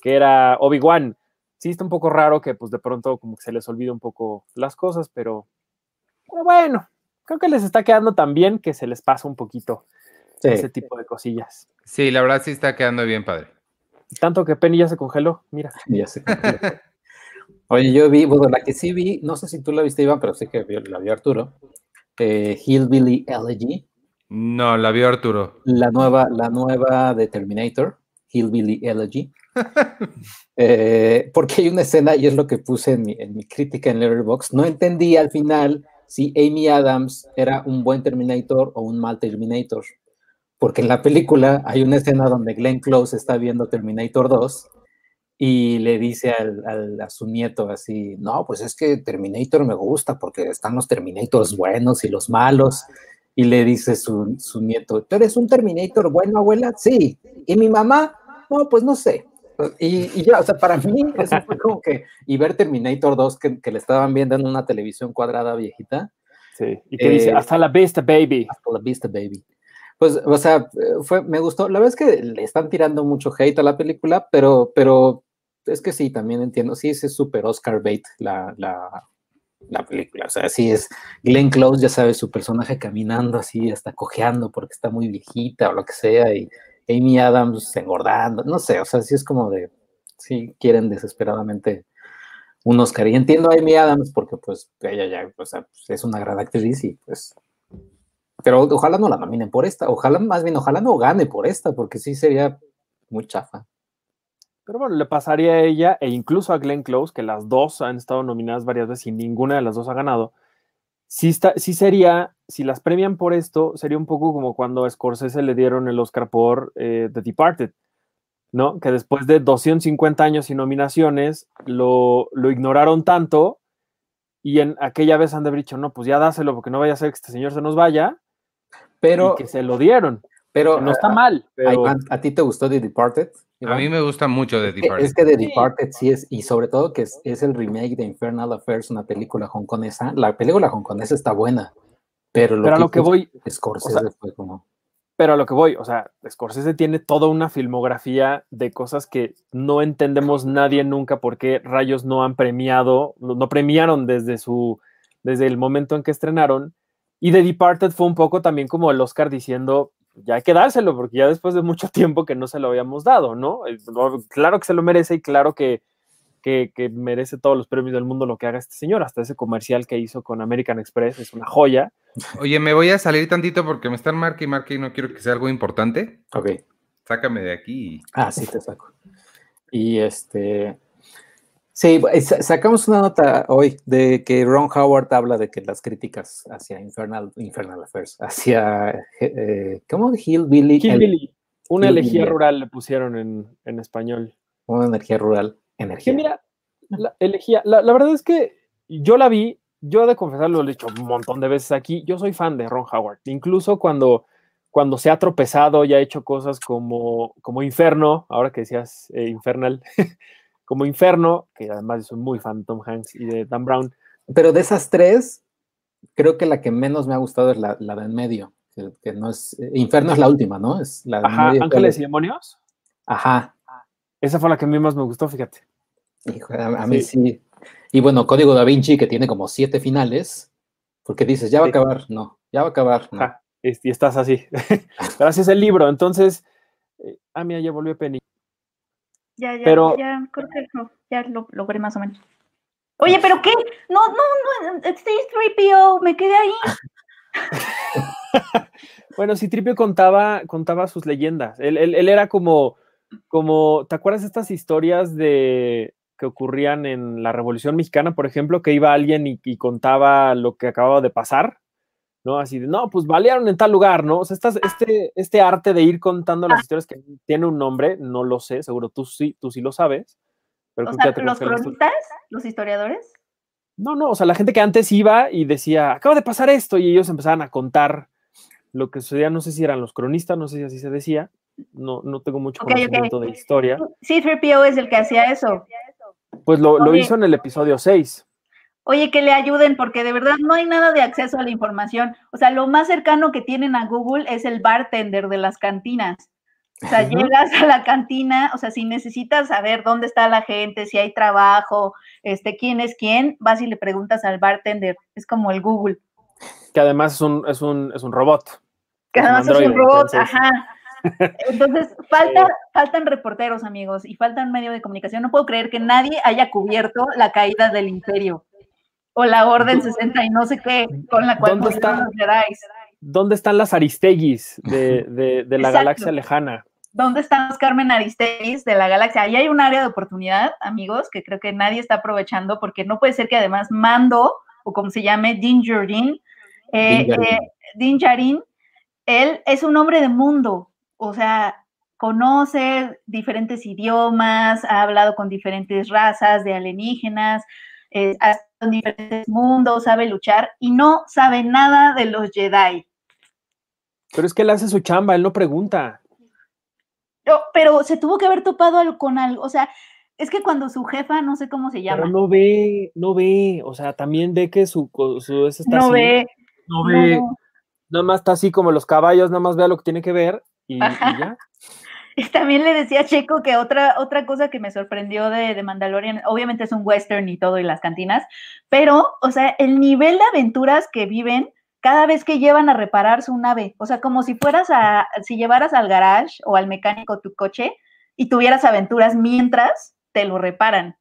que era Obi-Wan. Sí, está un poco raro que pues de pronto como que se les olvida un poco las cosas, pero, pero bueno, creo que les está quedando tan bien que se les pasa un poquito Sí. ese tipo de cosillas. Sí, la verdad sí está quedando bien padre. Tanto que Penny ya se congeló, mira. Ya sé. Oye, yo vi, bueno, la que sí vi, no sé si tú la viste, Iván, pero sí que la vio Arturo. eh, Hillbilly Elegy, No, la vio Arturo. la nueva, la nueva de Terminator, Hillbilly Elegy. Eh, porque hay una escena, y es lo que puse en mi, en mi crítica en Letterboxd, no entendí al final si Amy Adams era un buen Terminator o un mal Terminator. Porque en la película hay una escena donde Glenn Close está viendo Terminator 2 y le dice al, al- a su nieto así, no, pues es que Terminator me gusta porque están los Terminators buenos y los malos. Y le dice su, su nieto, ¿tú eres un Terminator bueno, abuela? Sí. ¿Y mi mamá? No, pues no sé. Y, y ya, o sea, para mí eso fue como que, y ver Terminator 2 que, que le estaban viendo en una televisión cuadrada viejita, Sí. Y que dice, Eh, hasta la vista, baby. hasta la vista, baby. Pues, o sea, fue, me gustó. La verdad es que le están tirando mucho hate a la película, pero, pero es que sí, también entiendo. Sí, es súper Oscar bait la, la, la película. O sea, sí es Glenn Close, ya sabes, su personaje caminando así, hasta cojeando porque está muy viejita o lo que sea, y Amy Adams engordando, no sé, o sea, sí es como de, sí quieren desesperadamente un Oscar. Y entiendo a Amy Adams porque pues ella ya, o sea, pues, es una gran actriz y pues pero ojalá no la nominen por esta, ojalá más bien, ojalá no gane por esta, porque sí sería muy chafa. Pero bueno, le pasaría a ella e incluso a Glenn Close, que las dos han estado nominadas varias veces y ninguna de las dos ha ganado. Sí, está, sí sería, si las premian por esto, sería un poco como cuando a Scorsese le dieron el Oscar por eh, The Departed, ¿no? Que después de 250 años sin nominaciones, lo, lo ignoraron tanto y en aquella vez han de haber dicho, no, pues ya dáselo porque no vaya a ser que este señor se nos vaya, Pero, y que se lo dieron. Pero no está ah, mal. Pero... Iván, ¿a ti te gustó The Departed? A Iván? mí me gusta mucho The Departed. Es que The. Departed sí es, y sobre todo que es, es el remake de Infernal Affairs, una película hongkonesa. La película hongkonesa está buena, pero lo Pero a que lo que voy, Scorsese o sea, fue como... pero a lo que voy, o sea, Scorsese tiene toda una filmografía de cosas que no entendemos nadie nunca por qué rayos no han premiado, no no premiaron desde su, desde el momento en que estrenaron. Y The Departed fue un poco también como el Oscar diciendo, ya hay que dárselo, porque ya después de mucho tiempo que no se lo habíamos dado, ¿no? Claro que se lo merece y claro que, que, que merece todos los premios del mundo lo que haga este señor. Hasta ese comercial que hizo con American Express es una joya. Oye, me voy a salir tantito porque me están marca y marca y no quiero que sea algo importante. Ok, Sácame de aquí. ah, sí, te saco. Y este... Sí, eh, sa- sacamos una nota hoy de que Ron Howard habla de que las críticas hacia Infernal, Infernal Affairs, hacia, eh, eh, ¿cómo? Hillbilly, el- una Hillbilly. elegía rural le pusieron en, en español. una energía rural, Que energía. mira, la elegía, la, la verdad es que yo la vi, yo he de confesarlo, lo he dicho un montón de veces aquí, yo soy fan de Ron Howard, incluso cuando, cuando se ha tropezado y ha hecho cosas como, como Inferno, ahora que decías eh, Infernal, como Inferno, que además soy muy fan de Tom Hanks y de Dan Brown, Pero de esas tres, creo que la que menos me ha gustado es la, la de en medio, que, que no es... eh, Inferno es la última, ¿no? Es la de en medio, ¿cuál Ángeles es? y Demonios, Ajá, esa fue la que a mí más me gustó, fíjate. hijo, a, a mí sí. Y bueno, Código Da Vinci, que tiene como siete finales, porque dices, ya va a acabar, no, ya va a acabar, no. Ajá, y estás así. Gracias el libro, entonces, eh, ah, mira, ya volvió Penny. Ya, ya, Pero- ya, creo que lo- ya lo logré más o menos. Oye, ¿pero qué? No, no, no, este es 3PO, me quedé ahí. Bueno, si Tripio contaba, contaba sus leyendas. Él, él- él era como, como, ¿te acuerdas de estas historias de que ocurrían en la Revolución Mexicana, por ejemplo, que iba alguien y, y contaba lo que acababa de pasar? ¿No? Así de, no, pues balearon en tal lugar, ¿no? O sea, estas- este, este arte de ir contando las historias que tiene un nombre, no lo sé, seguro tú sí, tú sí lo sabes. Pero O sea, los cronistas, los historiadores. No, no, o sea, la gente que antes iba y decía, acaba de pasar esto, y ellos empezaban a contar lo que sucedía, no sé si eran los cronistas, no sé si así se decía, no, no tengo mucho conocimiento de historia, Sí, 3PO es el que hacía eso. pues lo, lo hizo en el episodio 6. Oye, que le ayuden porque de verdad no hay nada de acceso a la información. O sea, lo más cercano que tienen a Google es el bartender de las cantinas. O sea, llegas a la cantina, o sea, si necesitas saber dónde está la gente, si hay trabajo, este, quién es quién, vas y le preguntas al bartender. Es como el Google. que además es un, es un, es un robot. Que Es un además es un robot, entonces- ajá. Entonces, falta, faltan reporteros, amigos, y faltan medio de comunicación. No puedo creer que nadie haya cubierto la caída del imperio o la Orden 60 y no sé qué, con la cual ¿Dónde está? ¿Dónde están las Aristeguis de, de- de la Exacto. galaxia lejana? ¿Dónde están los Carmen Aristegis de la galaxia? Ahí hay un área de oportunidad, amigos, que creo que nadie está aprovechando, porque no puede ser que además Mando, o como se llame, Din Djarin, eh, eh, Din Djarin, él es un hombre de mundo, o sea, conoce diferentes idiomas, ha hablado con diferentes razas de alienígenas, eh, ha en diferentes mundos, sabe luchar y no sabe nada de los Jedi. Pero es que él hace su chamba, él no pregunta. No, pero se tuvo que haber topado con algo, o sea, es que cuando su jefa, no sé cómo se Pero llama, no ve, no ve, o sea, también ve que su, su está no así, ve, no ve, no. nada más está así como los caballos, nada más ve lo que tiene que ver y, ya. Y también le decía a Checo que otra, otra cosa que me sorprendió de, de Mandalorian, obviamente es un western y todo y las cantinas, pero, o sea, el nivel de aventuras que viven cada vez que llevan a reparar su nave, o sea, como si fueras a, si llevaras al garage o al mecánico tu coche y tuvieras aventuras mientras te lo reparan.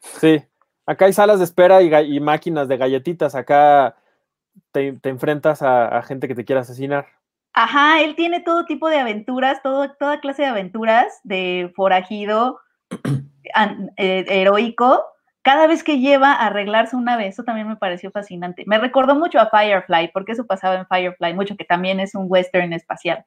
Sí, acá hay salas de espera y, máquinas de galletitas, acá te, te enfrentas a, a gente que te quiere asesinar. Ajá, él tiene todo tipo de aventuras, todo, toda clase de aventuras de forajido, an- eh, heroico, cada vez que lleva a arreglarse una vez, eso también me pareció fascinante. Me recordó mucho a Firefly, porque eso pasaba en Firefly mucho, que también es un western espacial.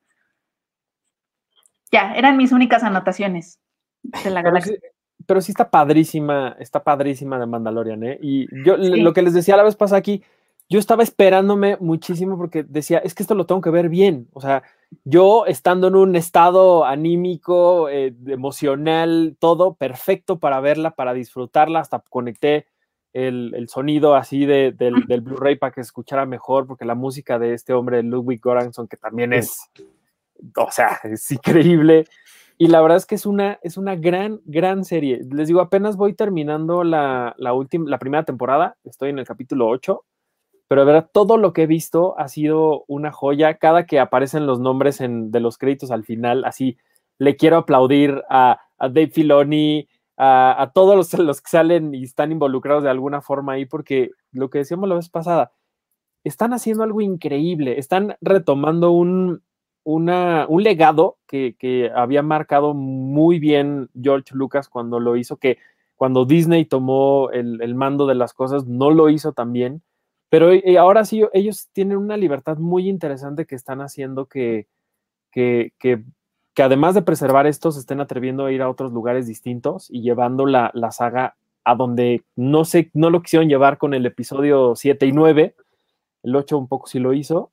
Ya, eran mis únicas anotaciones de la Pero galaxia. sí, pero sí está padrísima, está padrísima de Mandalorian, ¿eh? Y yo Sí. lo que les decía la vez pasada aquí, yo estaba esperándome muchísimo porque decía, es que esto lo tengo que ver bien, o sea, yo estando en un estado anímico, eh, emocional, todo perfecto para verla, para disfrutarla, hasta conecté el, sonido así del, del Blu-ray para que se escuchara mejor, porque la música de este hombre, Ludwig Göransson, que también es, o sea, es increíble. Y la verdad es que es una, es una gran, gran serie. Les digo, apenas voy terminando la, la, última, la primera temporada, estoy en el capítulo 8, pero de verdad todo lo que he visto ha sido una joya. Cada que aparecen los nombres de los créditos al final, así le quiero aplaudir a, Dave Filoni, a, todos los, que salen y están involucrados de alguna forma ahí, porque lo que decíamos la vez pasada, están haciendo algo increíble, están retomando un, una, un legado que, que, había marcado muy bien George Lucas cuando lo hizo, que cuando Disney tomó el, el mando de las cosas no lo hizo tan bien, pero eh, ahora sí ellos tienen una libertad muy interesante que están haciendo que, que, que que además de preservar estos, estén atreviendo a ir a otros lugares distintos y llevando la, saga a donde no sé, no lo quisieron llevar con el episodio 7 y 9, el 8 un poco sí lo hizo,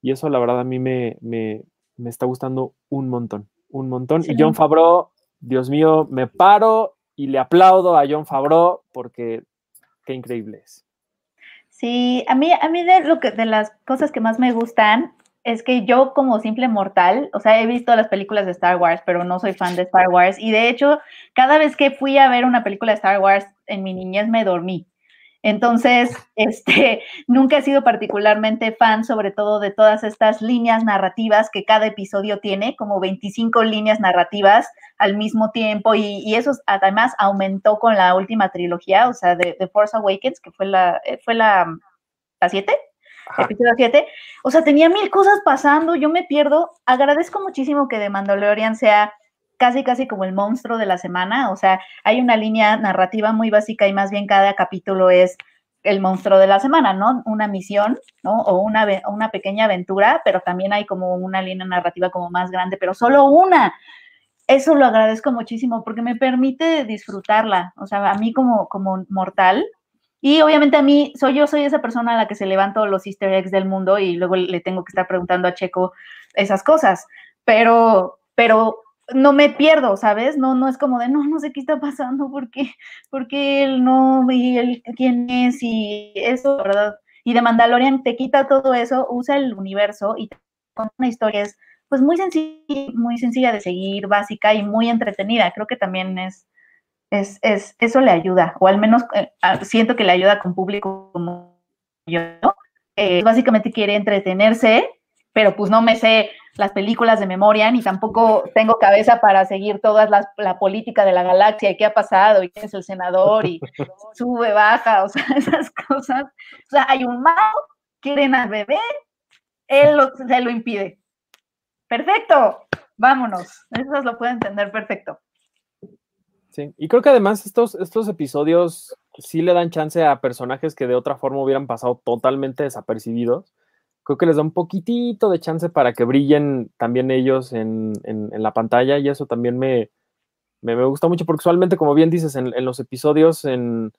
y eso la verdad a mí me, me, está gustando un montón, un montón. Y John Favreau, Dios mío, me paro y le aplaudo a John Favreau porque qué increíble es. Sí, a mí, a mí de, lo que, de las cosas que más me gustan es que yo como simple mortal, o sea, he visto las películas de Star Wars, pero no soy fan de Star Wars. Y de hecho, cada vez que fui a ver una película de Star Wars en mi niñez me dormí. Entonces, este, nunca he sido particularmente fan, sobre todo de todas estas líneas narrativas que cada episodio tiene, como 25 líneas narrativas al mismo tiempo, y, eso además aumentó con la última trilogía, o sea, de, The Force Awakens, que fue la, eh, fue la, la 7 episodio 7. O sea, tenía mil cosas pasando, yo me pierdo. Agradezco muchísimo que The Mandalorian sea casi, casi como el monstruo de la semana. O sea, hay una línea narrativa muy básica y más bien cada capítulo es el monstruo de la semana, ¿no? Una misión, ¿no? O una, una pequeña aventura, pero también hay como una línea narrativa como más grande, pero solo una. Eso lo agradezco muchísimo porque me permite disfrutarla. O sea, a mí como, como mortal, y obviamente a mí, soy yo soy esa persona a la que se levanto los easter eggs del mundo y luego le tengo que estar preguntando a Checo esas cosas, pero, pero no me pierdo, ¿sabes? No, no es como de, no, no sé qué está pasando, porque, porque él no, y él quién es, y eso, ¿verdad? Y de Mandalorian te quita todo eso, usa el universo y te una historia es, pues muy sencilla, muy sencilla de seguir, básica y muy entretenida. Creo que también es, es, es, eso le ayuda, o al menos eh, siento que le ayuda con público como yo, eh, básicamente quiere entretenerse, pero pues no me sé las películas de memoria, ni tampoco tengo cabeza para seguir toda la política de la galaxia y qué ha pasado, y quién es el senador, y sube, baja, o sea, esas cosas. O sea, hay un mago, quieren al bebé, él se lo impide. Perfecto, vámonos. Eso lo puede entender perfecto. Sí, y creo que además estos, estos episodios sí le dan chance a personajes que de otra forma hubieran pasado totalmente desapercibidos. Creo que les da un poquitito de chance para que brillen también ellos en, la pantalla y eso también me, me, gusta mucho porque usualmente, como bien dices, en, los episodios en,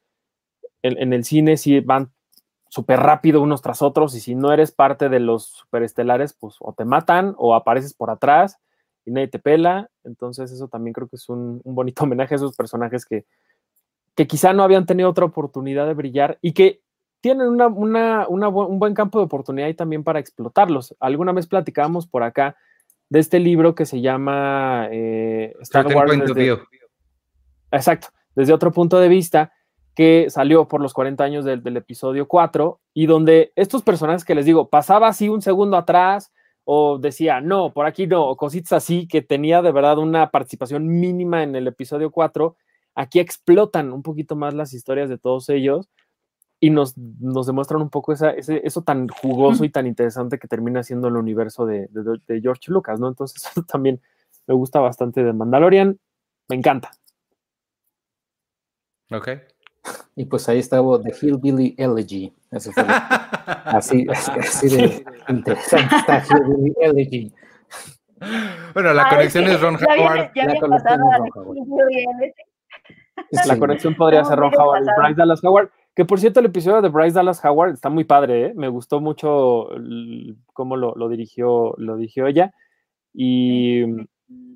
en, el cine sí van súper rápido unos tras otros y si no eres parte de los superestelares, pues o te matan o apareces por atrás y nadie te pela. Entonces eso también creo que es un, bonito homenaje a esos personajes que, que quizá no habían tenido otra oportunidad de brillar y que tienen un buen campo de oportunidad y también para explotarlos. Alguna vez platicábamos por acá de este libro que se llama eh, Star Wars. exacto, desde otro punto de vista, que salió por los 40 años del, del, episodio 4 y donde estos personajes que les digo, pasaba así un segundo atrás, o decía, no, por aquí no, o cositas así, que tenía de verdad una participación mínima en el episodio 4, aquí explotan un poquito más las historias de todos ellos y nos, nos demuestran un poco esa, eso tan jugoso y tan interesante que termina siendo el universo de, de, George Lucas, ¿no? Entonces eso también me gusta bastante de Mandalorian, me encanta. Ok. Y pues ahí estaba The Hillbilly Elegy. así, así de interesante está Hillbilly Elegy. Bueno, la conexión es Ron Howard. la, conexión la conexión podría ser Ron Howard y Bryce Dallas Howard. Que por cierto, el episodio de Bryce Dallas Howard está muy padre, ¿eh? me gustó mucho cómo lo, lo, dirigió, lo dirigió ella. Y,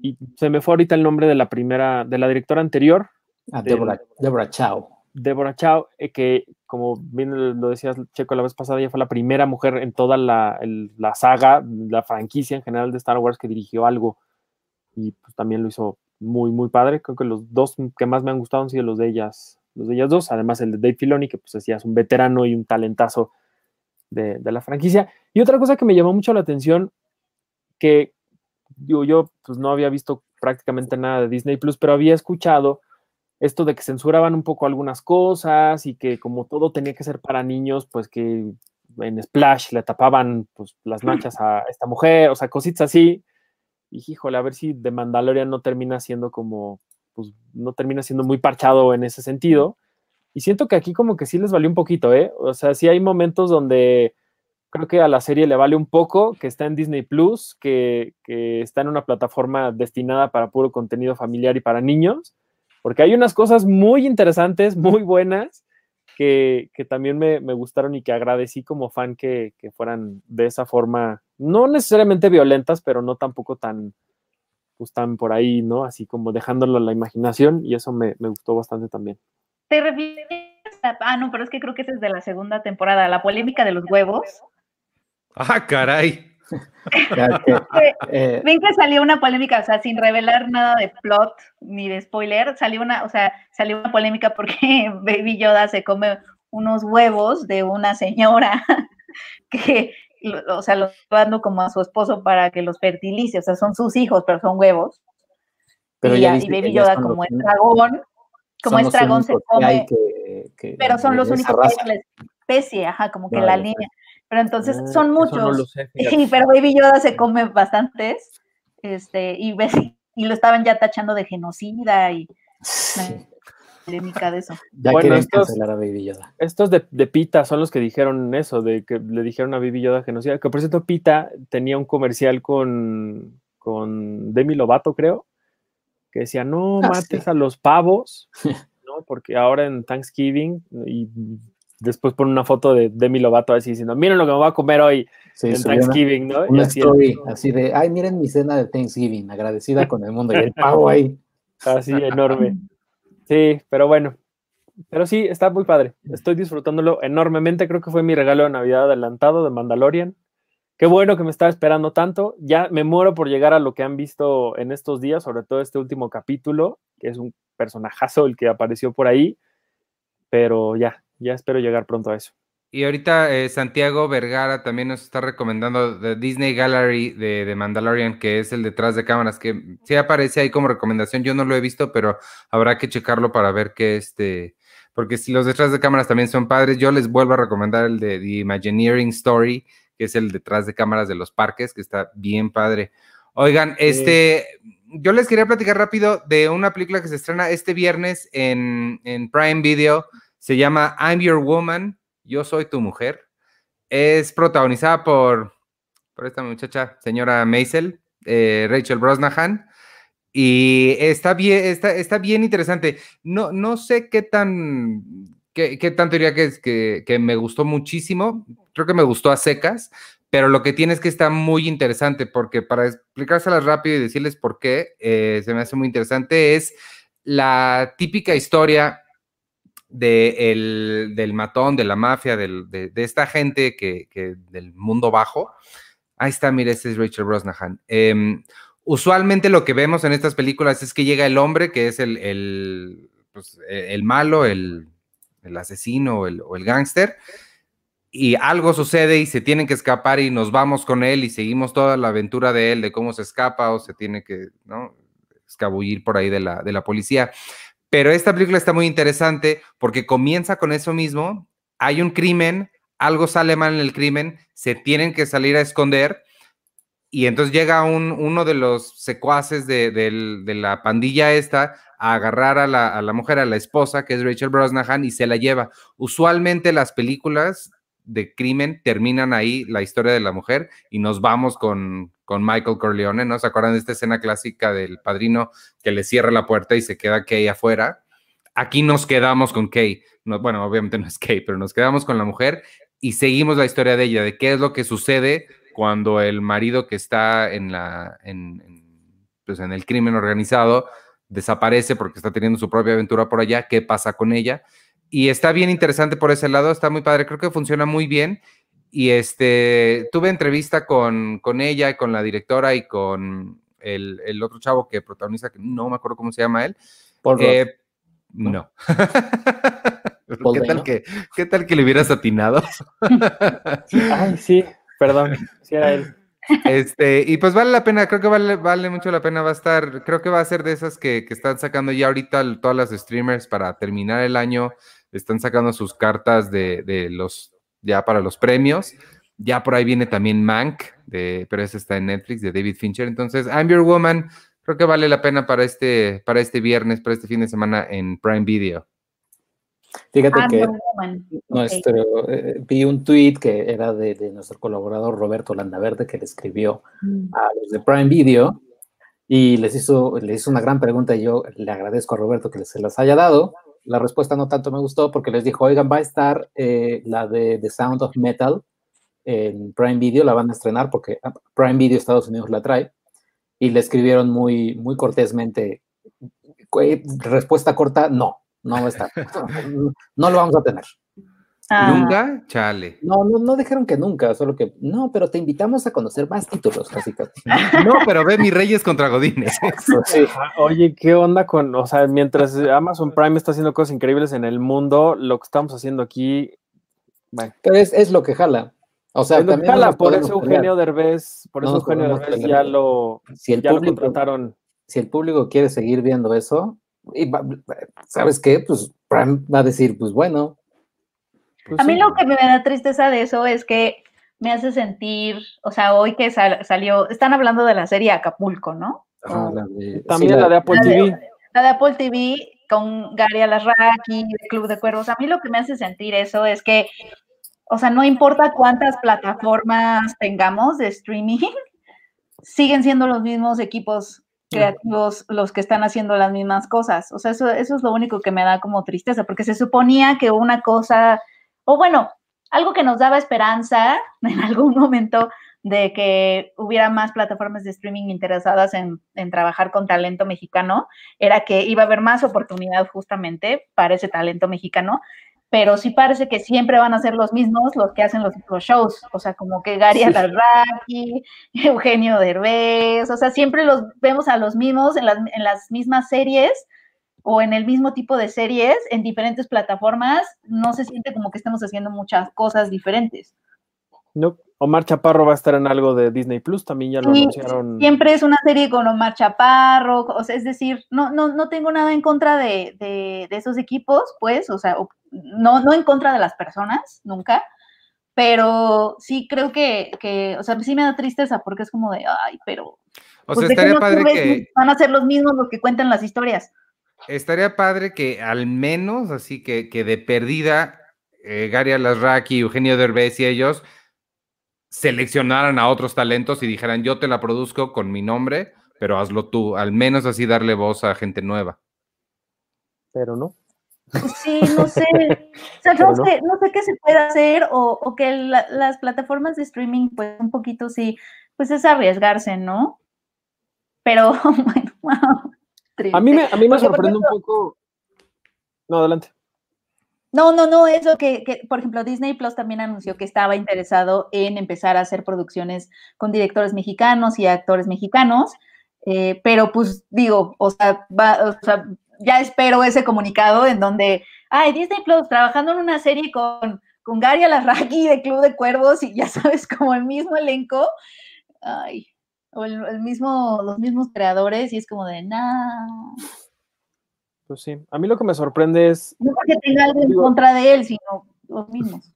y se me fue ahorita el nombre de la primera, de la directora anterior. Ah, del- Deborah, Deborah Chow. Deborah Chow, eh, que como bien lo decías Checo la vez pasada, ella fue la primera mujer en toda la, el- la saga, la franquicia en general de Star Wars que dirigió algo y pues, también lo hizo muy, muy padre. Creo que los dos que más me han gustado han sido los de ellas, los de ellas dos, además el de Dave Filoni, que pues decía un veterano y un talentazo de, de la franquicia. Y otra cosa que me llamó mucho la atención, que digo, yo pues no había visto prácticamente nada de Disney Plus, pero había escuchado esto de que censuraban un poco algunas cosas y que como todo tenía que ser para niños, pues que en Splash le tapaban pues, las nachas a esta mujer, o sea, cositas así. Y híjole, a ver si The Mandalorian no termina siendo como, pues no termina siendo muy parchado en ese sentido. Y siento que aquí como que sí les valió un poquito, ¿eh? O sea, sí hay momentos donde creo que a la serie le vale un poco, que está en Disney Plus, que, que está en una plataforma destinada para puro contenido familiar y para niños porque hay unas cosas muy interesantes, muy buenas, que, que también me, me, gustaron y que agradecí como fan que, que, fueran de esa forma, no necesariamente violentas, pero no tampoco tan, pues tan por ahí, ¿no? Así como dejándolo a la imaginación y eso me, me gustó bastante también. ¿Te refieres a, ah, no, pero es que creo que ese es de la segunda temporada, la polémica de los huevos? Ah, caray. eh, Ven que salió una polémica, o sea, sin revelar nada de plot ni de spoiler, salió una, o sea, salió una polémica porque Baby Yoda se come unos huevos de una señora que, o sea, los está dando como a su esposo para que los fertilice, o sea, son sus hijos, pero son huevos. Pero y, y Baby Yoda como es dragón, como es dragón se come, que, que, pero son los únicos que hay en la especie, ajá, como que vale, la línea. Pero entonces Ah, son muchos. No sé, pero Baby Yoda se come bastantes. Este, y, ves, y lo estaban ya tachando de genocida y Sí. Polémica de eso. Ya Bueno, quieren estos- cancelar a Baby Yoda. Estos de, de Pita son los que dijeron eso, de que le dijeron a Baby Yoda genocida. Que por cierto, Pita tenía un comercial con, con Demi Lovato, creo, que decía, no Ah, mates sí. a los pavos, ¿no? Porque ahora en Thanksgiving, y después pone una foto de Demi Lovato así diciendo, miren lo que me voy a comer hoy Sí, en una, Thanksgiving, ¿no? Y una así, story así de, ay, miren mi cena de Thanksgiving, agradecida con el mundo y el pavo ahí. así enorme. Sí, pero bueno. Pero sí, está muy padre. Estoy disfrutándolo enormemente. Creo que fue mi regalo de Navidad adelantado de Mandalorian. Qué bueno que me estaba esperando tanto. Ya me muero por llegar a lo que han visto en estos días, sobre todo este último capítulo, que es un personajazo el que apareció por ahí. Pero ya, ya espero llegar pronto a eso. Y ahorita eh, Santiago Vergara también nos está recomendando The Disney Gallery de, de, Mandalorian, que es el detrás de cámaras, que sí aparece ahí como recomendación. Yo no lo he visto, pero habrá que checarlo para ver qué este. Porque si los detrás de cámaras también son padres, yo les vuelvo a recomendar el de The Imagineering Story, que es el detrás de cámaras de los parques, que está bien padre. Oigan, este, yo les quería platicar rápido de una película que se estrena este viernes en, en Prime Video. Se llama I'm Your Woman. Yo soy tu mujer. Es protagonizada por, por esta muchacha, señora Maisel, eh, Rachel Brosnahan. Y está bien, está, está bien interesante. No, no sé qué tan, qué, qué tanto diría que, que me gustó muchísimo. Creo que me gustó a secas, pero lo que tiene es que está muy interesante, porque para explicárselas rápido y decirles por qué eh, se me hace muy interesante, es la típica historia de el, del matón, de la mafia, de, de, esta gente que, que, del mundo bajo. Ahí está, mire, este es Rachel Brosnahan. Eh, usualmente lo que vemos en estas películas es que llega el hombre, que es el, el, pues, el malo, el, el asesino o el, o el gángster, y algo sucede y se tienen que escapar y nos vamos con él y seguimos toda la aventura de él, de cómo se escapa o se tiene que ¿no? escabullir por ahí de la, de la policía. Pero esta película está muy interesante porque comienza con eso mismo. Hay un crimen, algo sale mal en el crimen, se tienen que salir a esconder y entonces llega un, uno de los secuaces de, la pandilla esta a agarrar a la, a la mujer, a la esposa, que es Rachel Brosnahan, y se la lleva. Usualmente las películas de crimen terminan ahí la historia de la mujer y nos vamos con, con Michael Corleone, ¿no? ¿Se acuerdan de esta escena clásica del padrino que le cierra la puerta y se queda Kay afuera? Aquí nos quedamos con Kay. No, bueno, obviamente no es Kay, pero nos quedamos con la mujer y seguimos la historia de ella, de qué es lo que sucede cuando el marido que está en la en, pues en el crimen organizado desaparece porque está teniendo su propia aventura por allá, qué pasa con ella. Y está bien interesante por ese lado, está muy padre, creo que funciona muy bien. Y este, tuve entrevista con, con ella y con la directora y con el, el, otro chavo que protagoniza, que no me acuerdo cómo se llama él. Eh, no. ¿Qué, tal que, ¿Qué tal que le hubieras atinado? Ay, sí, perdón, sí era él. Este, y pues vale la pena, creo que vale, vale mucho la pena, va a estar, creo que va a ser de esas que, que están sacando ya ahorita todas las streamers para terminar el año, están sacando sus cartas de, de los, ya para los premios. Ya por ahí viene también Mank, de, pero ese está en Netflix, de David Fincher. Entonces, I'm Your Woman, creo que vale la pena para este, para este viernes, para este fin de semana en Prime Video. Fíjate que nuestro, eh, vi un tweet que era de, nuestro colaborador Roberto Landaverde que le escribió mm. a los de Prime Video y les hizo, les hizo una gran pregunta y yo le agradezco a Roberto que se las haya dado. La respuesta no tanto me gustó porque les dijo, oigan, va a estar eh, la de The Sound of Metal en Prime Video, la van a estrenar porque ah, Prime Video Estados Unidos la trae y le escribieron muy, muy cortésmente, respuesta corta, no, no va a estar. No, lo vamos a tener. Ah. ¿Nunca? Chale. No, no, no dijeron que nunca, solo que no, pero te invitamos a conocer más títulos, casi No, pero ve mis Reyes contra Godines. Ah, oye, ¿qué onda con, o sea, mientras Amazon Prime está haciendo cosas increíbles en el mundo, lo que estamos haciendo aquí. Pero es, lo que jala. O sea, también jala, por eso Eugenio Derbez, por eso Eugenio Derbez ya lo, si el público, Si el público quiere seguir viendo eso, y ¿sabes qué? Pues Prime va a decir, pues bueno. Pues a mí lo que me da tristeza de eso es que me hace sentir, o sea, hoy que salió, están hablando de la serie Acapulco, ¿no? también la, de Apple TV. la de Apple TV con Gary Alasraki, de Club de Cuervos. A mí lo que me hace sentir eso es que, o sea, no importa cuántas plataformas tengamos de streaming, siguen siendo los mismos equipos creativos los que están haciendo las mismas cosas. O sea, eso, eso es lo único que me da como tristeza, porque se suponía que una cosa, o bueno, algo que nos daba esperanza en algún momento de que hubiera más plataformas de streaming interesadas en, en, trabajar con talento mexicano, era que iba a haber más oportunidad justamente para ese talento mexicano pero sí parece que siempre van a ser los mismos los que hacen los, shows, o sea, como que Gary Alarraqui, Eugenio Derbez, o sea, siempre los vemos a los mismos en las, en las mismas series o en el mismo tipo de series en diferentes plataformas, no se siente como que estemos haciendo muchas cosas diferentes. No, Omar Chaparro va a estar en algo de Disney Plus, también ya lo anunciaron. Siempre es una serie con Omar Chaparro, o sea, es decir, no, no, no tengo nada en contra de, de, esos equipos, pues, o sea, no, no en contra de las personas, nunca, pero sí creo que, que, o sea, sí me da tristeza porque es como de, ay, pero... O sea, pues, estaría padre que... Van a ser los mismos los que cuentan las historias. Estaría padre que al menos, así que, que de perdida, eh, Gary Alasraki, Eugenio Derbez y ellos seleccionaran a otros talentos y dijeran, yo te la produzco con mi nombre, pero hazlo tú, al menos así darle voz a gente nueva. Pero no. Sí, no sé. O sea, no, Sé, no, sé, qué se puede hacer o, que las plataformas de streaming, pues un poquito sí, pues es arriesgarse, ¿no? Pero bueno, A mí me, a mí me sorprende un poco. No, adelante. No, no, no, eso que, que, por ejemplo, Disney Plus también anunció que estaba interesado en empezar a hacer producciones con directores mexicanos y actores mexicanos, eh, pero pues digo, o sea, va, o sea, ya espero ese comunicado en donde, ay, Disney Plus trabajando en una serie con, con Gary Alarraqui de Club de Cuervos y ya sabes, como el mismo elenco, ay, o el, mismo, los mismos creadores y es como de, nah. Pues sí, a mí lo que me sorprende es... No porque tenga algo en contra de él, sino los mismos.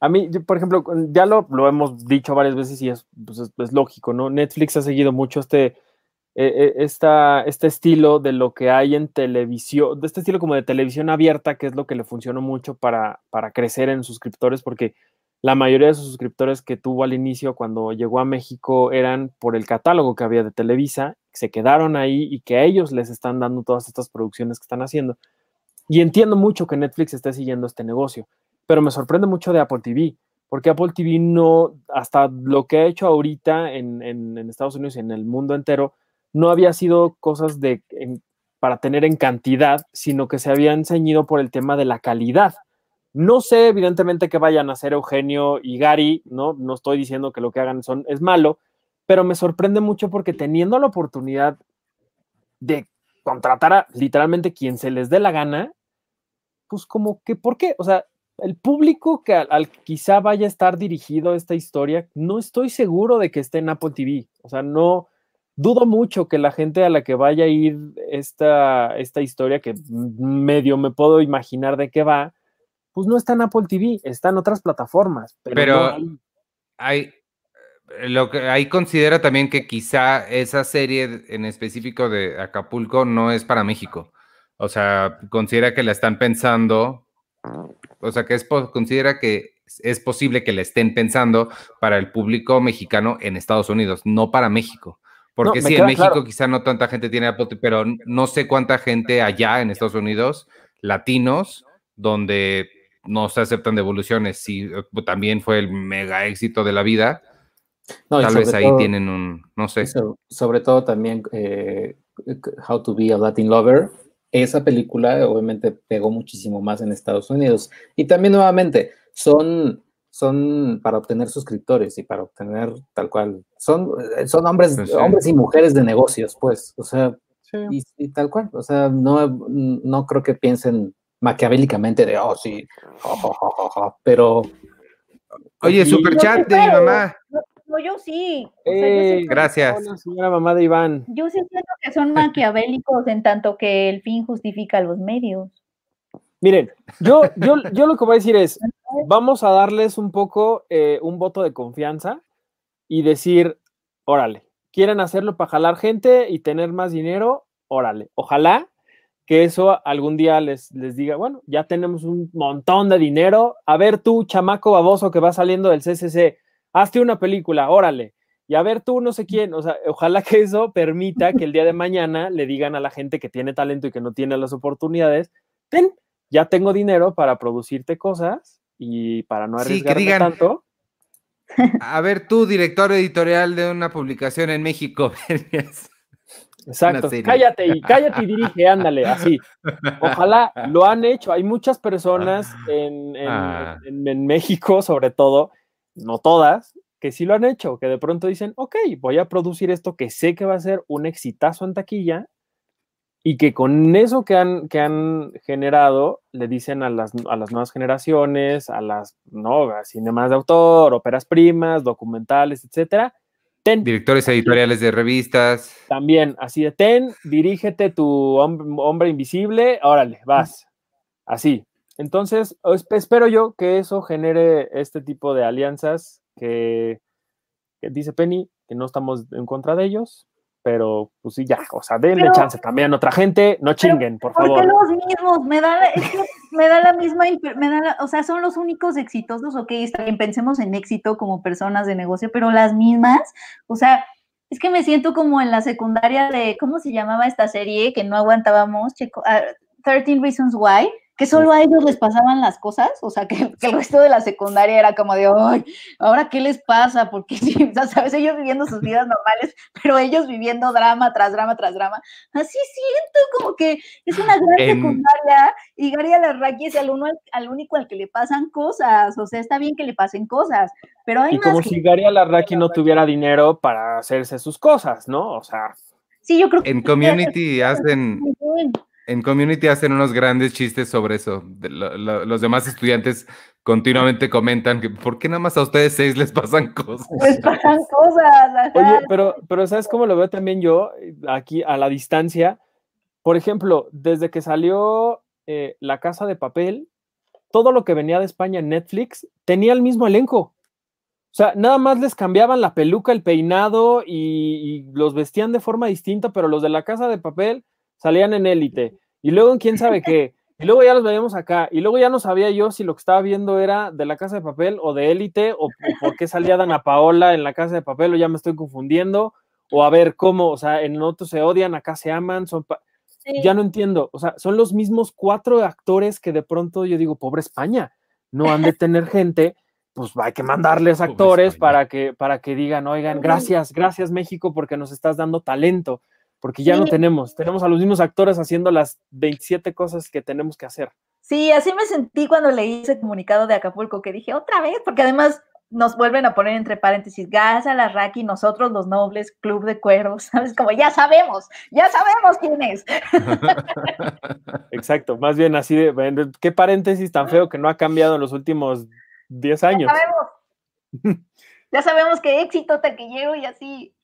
A mí, por ejemplo, ya lo, lo hemos dicho varias veces y es, pues es, lógico, ¿no? Netflix ha seguido mucho este, e, e, este estilo de lo que hay en televisión, de este estilo como de televisión abierta, que es lo que le funcionó mucho para, para crecer en suscriptores, porque la mayoría de sus suscriptores que tuvo al inicio cuando llegó a México eran por el catálogo que había de Televisa, se quedaron ahí y que a ellos les están dando todas estas producciones que están haciendo. Y entiendo mucho que Netflix esté siguiendo este negocio, pero me sorprende mucho de Apple TV, porque Apple TV no, hasta lo que ha hecho ahorita en, Estados Unidos y en el mundo entero, no había sido cosas de, para tener en cantidad, sino que se habían ceñido por el tema de la calidad. No sé, evidentemente, que vayan a hacer Eugenio y Gary, ¿no? No estoy diciendo que lo que hagan son, es malo, pero me sorprende mucho porque teniendo la oportunidad de contratar a literalmente quien se les dé la gana, pues como que, ¿por qué? O sea, el público que al, quizá vaya a estar dirigido esta historia, no estoy seguro de que esté en Apple TV. O sea, no dudo mucho que la gente a la que vaya a ir esta, esta historia, que medio me puedo imaginar de qué va, pues no está en Apple TV, está en otras plataformas. Pero, hay... lo que ahí considera también que quizá esa serie en específico de Acapulco no es para México. O sea, considera que la están pensando o sea, que es, considera que es posible que le estén pensando para el público mexicano en Estados Unidos, no para México. Porque sí, en México quizá no tanta gente tiene Apple, pero no sé cuánta gente allá en Estados Unidos, latinos, donde no se aceptan devoluciones, si eh, también fue el mega éxito de la vida. Tal vez ahí tienen un, no sé. Sobre, todo también eh, How to be a Latin Lover, esa película obviamente pegó muchísimo más en Estados Unidos. Y también nuevamente, son, son para obtener suscriptores y para obtener tal cual, son, eh, son hombres, pues hombres y mujeres de negocios, pues, o sea, y, tal cual, o sea, no, no creo que piensen maquiavélicamente de, oh, sí, pero... Oye, super chat de mi mamá yo sí. Eh, gracias. señora mamá de Iván. Yo sí siento que son maquiavélicos en tanto que el fin justifica los medios. Miren, yo, yo, yo lo que voy a decir es, vamos a darles un poco eh, un voto de confianza y decir, órale, quieren hacerlo para jalar gente y tener más dinero, órale. Ojalá que eso algún día les, les diga, bueno, ya tenemos un montón de dinero. A ver tú, chamaco baboso que va saliendo del CCC, hazte una película, órale. Y a ver tú, no sé quién, o sea, ojalá que eso permita que el día de mañana le digan a la gente que tiene talento y que no tiene las oportunidades, ten, ya tengo dinero para producirte cosas y para no arriesgarme tanto. A ver tú, director editorial de una publicación en México. Exacto, cállate y cállate y dirige, ándale, así. Ojalá lo han hecho. Hay muchas personas en, ah. en México, sobre todo, no todas, que sí lo han hecho, que de pronto dicen, ok, voy a producir esto que sé que va a ser un exitazo en taquilla y que con eso que han, que han generado le dicen a las, a las nuevas generaciones, a las no, cinemas de autor, óperas primas, documentales, etcétera. Ten, Directores editoriales de revistas. También, así de ten, dirígete tu hombre, hombre invisible, órale, vas. Así, entonces, espero yo que eso genere este tipo de alianzas que, dice Penny, que no estamos en contra de ellos, pero pues sí, ya, o sea, denle chance también a otra gente, no chinguen, por favor. Porque los mismos, me da, me da la misma, me da o sea, son los únicos exitosos, ok, está pensemos en éxito como personas de negocio, pero las mismas, o sea, es que me siento como en la secundaria de, ¿cómo se llamaba esta serie? Que no aguantábamos, Checo, 13 ah, Reasons Why, que solo a ellos les pasaban las cosas, o sea, que, el resto de la secundaria era como de, ay, ahora qué les pasa, porque o sea, sabes, ellos viviendo sus vidas normales, pero ellos viviendo drama tras drama tras drama, así siento como que es una gran secundaria y Gary Alarraqui es el uno al, único al que le pasan cosas, o sea, está bien que le pasen cosas, pero hay y como si Gary Alarraqui no tuviera dinero para hacerse sus cosas, ¿no? O sea... Sí, yo creo que... En Community hacen en Community hacen unos grandes chistes sobre eso. los demás estudiantes continuamente comentan que ¿por qué nada más a ustedes seis les pasan cosas? Les pasan cosas. Oye, pero, pero ¿sabes cómo lo veo también yo aquí a la distancia? Por ejemplo, desde que salió eh, La Casa de Papel, todo lo que venía de España en Netflix tenía el mismo elenco. O sea, nada más les cambiaban la peluca, el peinado y, y los vestían de forma distinta, pero los de La Casa de Papel salían en élite, y luego en quién sabe qué, y luego ya los veíamos acá, y luego ya no sabía yo si lo que estaba viendo era de la casa de papel o de élite, o, por qué salía Dana Paola en la casa de papel, o ya me estoy confundiendo, o a ver cómo, o sea, en otros se odian, acá se aman, son... Ya no entiendo, o sea, son los mismos cuatro actores que de pronto yo digo, pobre España, no han de tener gente pues hay que mandarles actores para que, para que digan, oigan, gracias, gracias México porque nos estás dando talento, porque ya no tenemos, tenemos a los mismos actores haciendo las 27 cosas que tenemos que hacer. Sí, así me sentí cuando leí ese comunicado de Acapulco, que dije otra vez, porque además nos vuelven a poner entre paréntesis, Gaza, la Raki, nosotros los nobles, Club de Cueros, ¿sabes? Como ya sabemos, ya sabemos quién es. Exacto, más bien así de, qué paréntesis tan feo que no ha cambiado en los últimos 10 años. Ya sabemos, ya sabemos que éxito taquillero y así.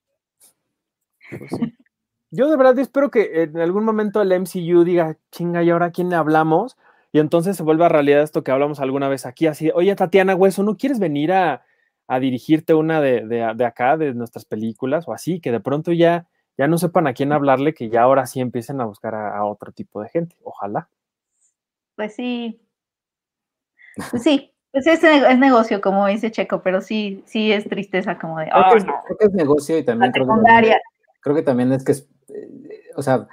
Pues Yo de verdad espero que en algún momento el MCU diga, chinga, ¿y ahora quién le hablamos? Y entonces se vuelve a realidad esto que hablamos alguna vez aquí, así, oye Tatiana Hueso, ¿no quieres venir a, dirigirte una de, acá, de nuestras películas o así? Que de pronto ya, ya no sepan a quién hablarle, que ya ahora sí empiecen a buscar a, otro tipo de gente, ojalá. Pues sí. Pues sí, pues es, es, negocio, como dice Checo, pero sí, sí es tristeza como de... creo, que es, negocio y también creo que, creo que también es que, eh, o sea,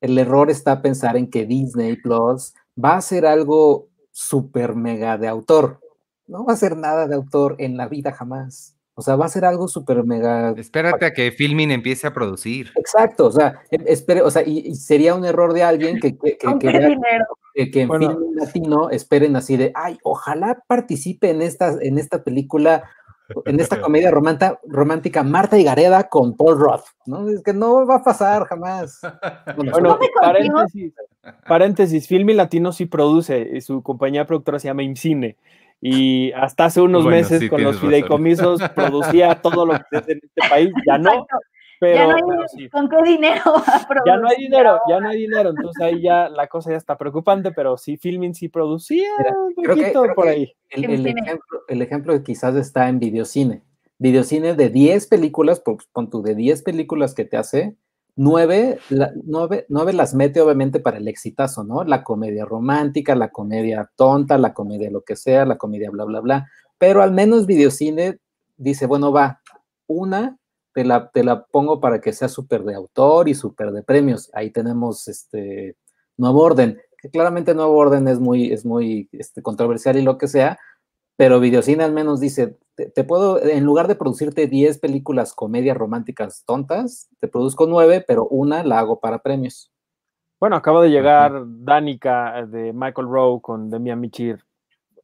el error está pensar en que Disney Plus va a ser algo súper mega de autor. No va a ser nada de autor en la vida jamás. O sea, va a ser algo súper mega. Espérate a que Filmin empiece a producir. Exacto, o sea, espere, o sea, y, sería un error de alguien que, que, que, que, en Filmin Latino esperen así de, ay, ojalá participe en esta, en esta película en esta comedia romántica, romántica Marta y Gareda con Paul Roth, ¿no? Es que no va a pasar jamás. Bueno, paréntesis, paréntesis, Filmi Latino sí produce, y su compañía productora se llama IMCINE, y hasta hace unos meses con los fideicomisos producía todo lo que es en este país, ya no, pero, ya no hay, ¿Con qué dinero? ya no hay dinero, ya no hay dinero. Entonces ahí ya la cosa ya está preocupante, pero sí, Filming sí producía un poquito por ahí. El, ejemplo, el, ejemplo, quizás está en videocine. Videocine de 10 películas, pues, con tu de 10 películas que te hace, 9, las mete obviamente para el exitazo, ¿no? La comedia romántica, la comedia tonta, la comedia lo que sea, la comedia bla, bla, bla. Pero al menos videocine dice, bueno, va, una te la, te la pongo para que sea súper de autor y súper de premios. Ahí tenemos este Nuevo Orden, que claramente Nuevo Orden es muy, es muy este, controversial y lo que sea, pero Videocine al menos dice, te, puedo, en lugar de producirte 10 películas comedias románticas tontas, te produzco 9, pero una la hago para premios. Bueno, acaba de llegar Danica de Michael Rowe con Demian Michir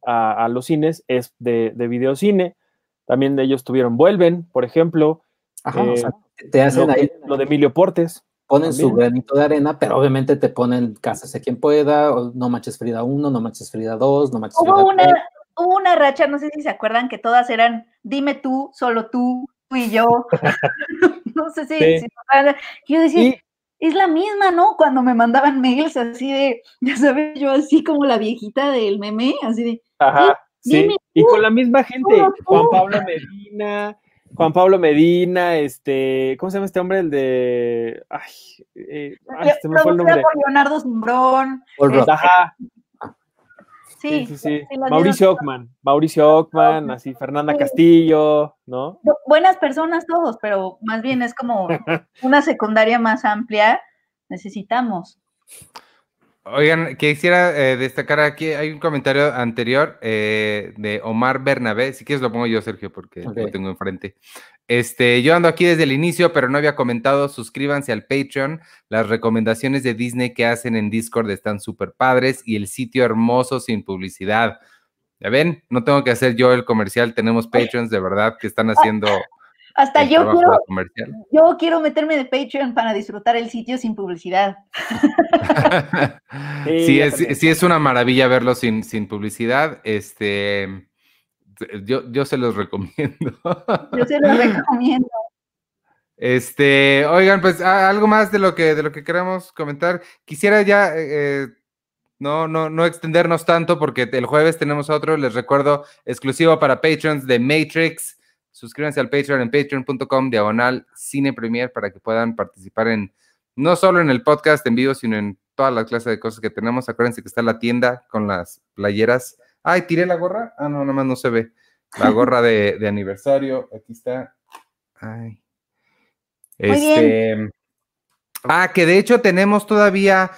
a, a los cines, es de, de videocine. También de ellos tuvieron Vuelven, por ejemplo. Ajá, o sea, eh, te hacen lo, ahí. Lo de Emilio Portes. Ponen su granito de arena, pero obviamente te ponen Cásase quien pueda, o No Manches Frida 1, No Manches Frida 2, No Manches hubo Frida una, Hubo una racha, no sé si se acuerdan, que todas eran Dime tú, solo tú, tú y yo. no sé si, sí. yo decía, es la misma, ¿no? Cuando me mandaban mails así de, ya sabes, yo así como la viejita del meme, así de. Ajá, sí. y con la misma gente, Juan Pablo Medina, Juan Pablo Medina, este, ¿cómo se llama este hombre? El de. Ay, eh, ay este me fue el nombre. Por Leonardo Zumbrón. Este, Ajá. Sí, sí, sí. Mauricio Ockman, Mauricio Ockman, así Fernanda Castillo, ¿no? Buenas personas todos, pero más bien es como una secundaria más amplia. Necesitamos. Oigan, quisiera eh, destacar aquí, hay un comentario anterior eh, de Omar Bernabé, si quieres lo pongo yo, Sergio, porque lo tengo enfrente. Este, yo ando aquí desde el inicio, pero no había comentado, suscríbanse al Patreon, las recomendaciones de Disney que hacen en Discord están súper padres y el sitio hermoso sin publicidad. Ya ven, no tengo que hacer yo el comercial, tenemos Patreons de verdad que están haciendo hasta yo quiero, yo quiero meterme de Patreon para disfrutar el sitio sin publicidad. sí, es, es una maravilla verlo sin, sin publicidad. Este, yo, yo se los recomiendo. yo se los recomiendo. Este, oigan, pues algo más de lo que de lo que queremos comentar. Quisiera ya eh, no, no, no extendernos tanto porque el jueves tenemos otro, les recuerdo, exclusivo para patrons de Matrix. Suscríbanse al Patreon en patreon.com diagonal cine premier para que puedan participar en no solo en el podcast en vivo, sino en todas las clases de cosas que tenemos. Acuérdense que está la tienda con las playeras. Ay, tiré la gorra. Ah, no, nada más no se ve. La gorra de, aniversario. Aquí está. Ay. Este. Ah, que de hecho tenemos todavía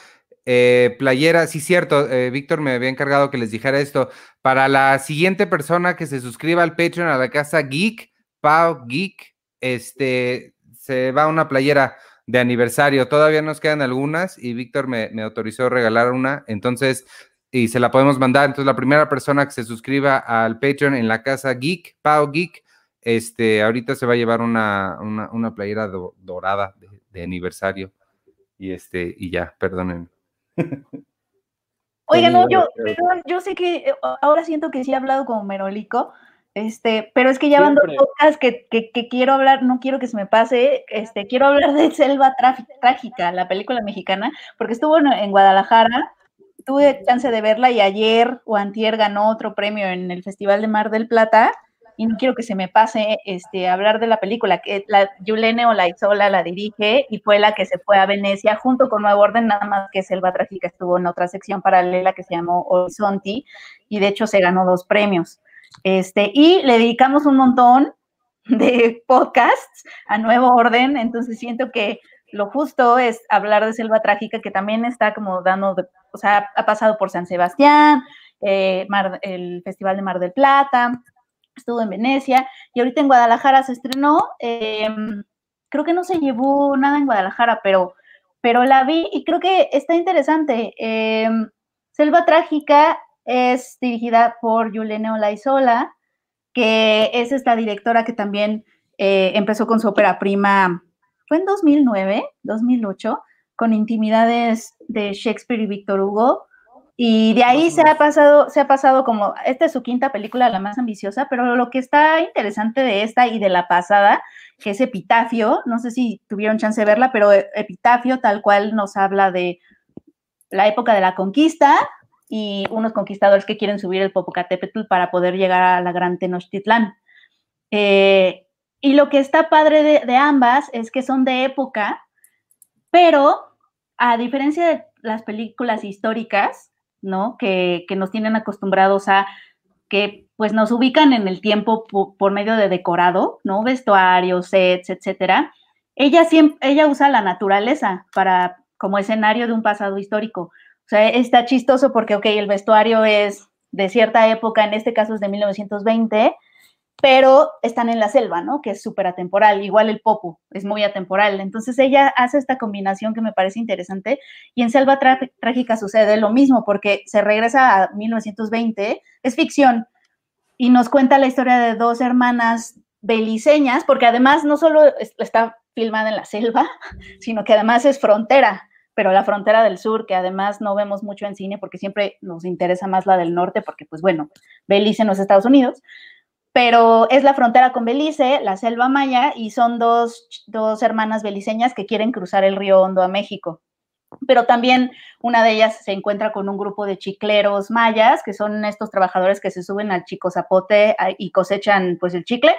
eh, playera, sí, cierto, eh, Víctor me había encargado que les dijera esto. Para la siguiente persona que se suscriba al Patreon a la casa Geek, Pau Geek, este, se va una playera de aniversario. Todavía nos quedan algunas y Víctor me, me autorizó a regalar una. Entonces, y se la podemos mandar. Entonces, la primera persona que se suscriba al Patreon en la casa Geek, Pau Geek, este, ahorita se va a llevar una, una, playera dorada de, aniversario. Y este, y ya, perdónenme. Oiga, no, yo, yo sé que eh, ahora siento que sí he hablado como merolico, este, pero es que ya van dos pocas que, que, quiero hablar, no quiero que se me pase, este, quiero hablar de Selva Trágica, la película mexicana, porque estuvo en Guadalajara, tuve chance de verla y ayer o antier ganó otro premio en el Festival de Mar del Plata, y no quiero que se me pase este, hablar de la película, que la Yulene Olaizola la dirige y fue la que se fue a Venecia junto con Nuevo Orden, nada más que Selva Trágica estuvo en otra sección paralela que se llamó Horizonti y de hecho se ganó dos premios. Este, y le dedicamos un montón de podcasts a Nuevo Orden, entonces siento que lo justo es hablar de Selva Trágica, que también está como dando, o sea, ha pasado por San Sebastián, eh, el Festival de Mar del Plata, estuvo en Venecia y ahorita en Guadalajara se estrenó. Em, creo que no se llevó nada en Guadalajara, pero, pero la vi y creo que está interesante. Em, Selva Trágica es dirigida por Yulene Olaizola, que es esta directora que también eh, empezó con su ópera prima, fue en 2009, 2008, con Intimidades de Shakespeare y Víctor Hugo. Y de ahí se ha pasado, se ha pasado como, esta es su quinta película, la más ambiciosa, pero lo que está interesante de esta y de la pasada, que es Epitafio, no sé si tuvieron chance de verla, pero Epitafio tal cual nos habla de la época de la conquista y unos conquistadores que quieren subir el Popocatépetl para poder llegar a la Gran Tenochtitlán. Eh, y lo que está padre de, ambas es que son de época, pero a diferencia de las películas históricas, ¿no? Que, nos tienen acostumbrados a que pues nos ubican en el tiempo por, medio de decorado, ¿no? Vestuarios, sets, etcétera. Ella siempre, ella usa la naturaleza para como escenario de un pasado histórico. Sea, está chistoso porque, ok, el vestuario es de cierta época, en este caso es de 1920, pero están en la selva, ¿no? Que es súper atemporal, igual el popo es muy atemporal. Entonces ella hace esta combinación que me parece interesante y en Selva Trágica sucede lo mismo porque se regresa a 1920, es ficción y nos cuenta la historia de dos hermanas beliceñas, porque además no solo está filmada en la selva, sino que además es frontera, pero la frontera del sur, que además no vemos mucho en cine porque siempre nos interesa más la del norte, porque pues bueno, Belice no es Estados Unidos, pero es la frontera con Belice, la selva maya, y son dos, hermanas beliceñas que quieren cruzar el río Hondo a México. Pero también una de ellas se encuentra con un grupo de chicleros mayas, que son estos trabajadores que se suben al chico zapote y cosechan pues el chicle.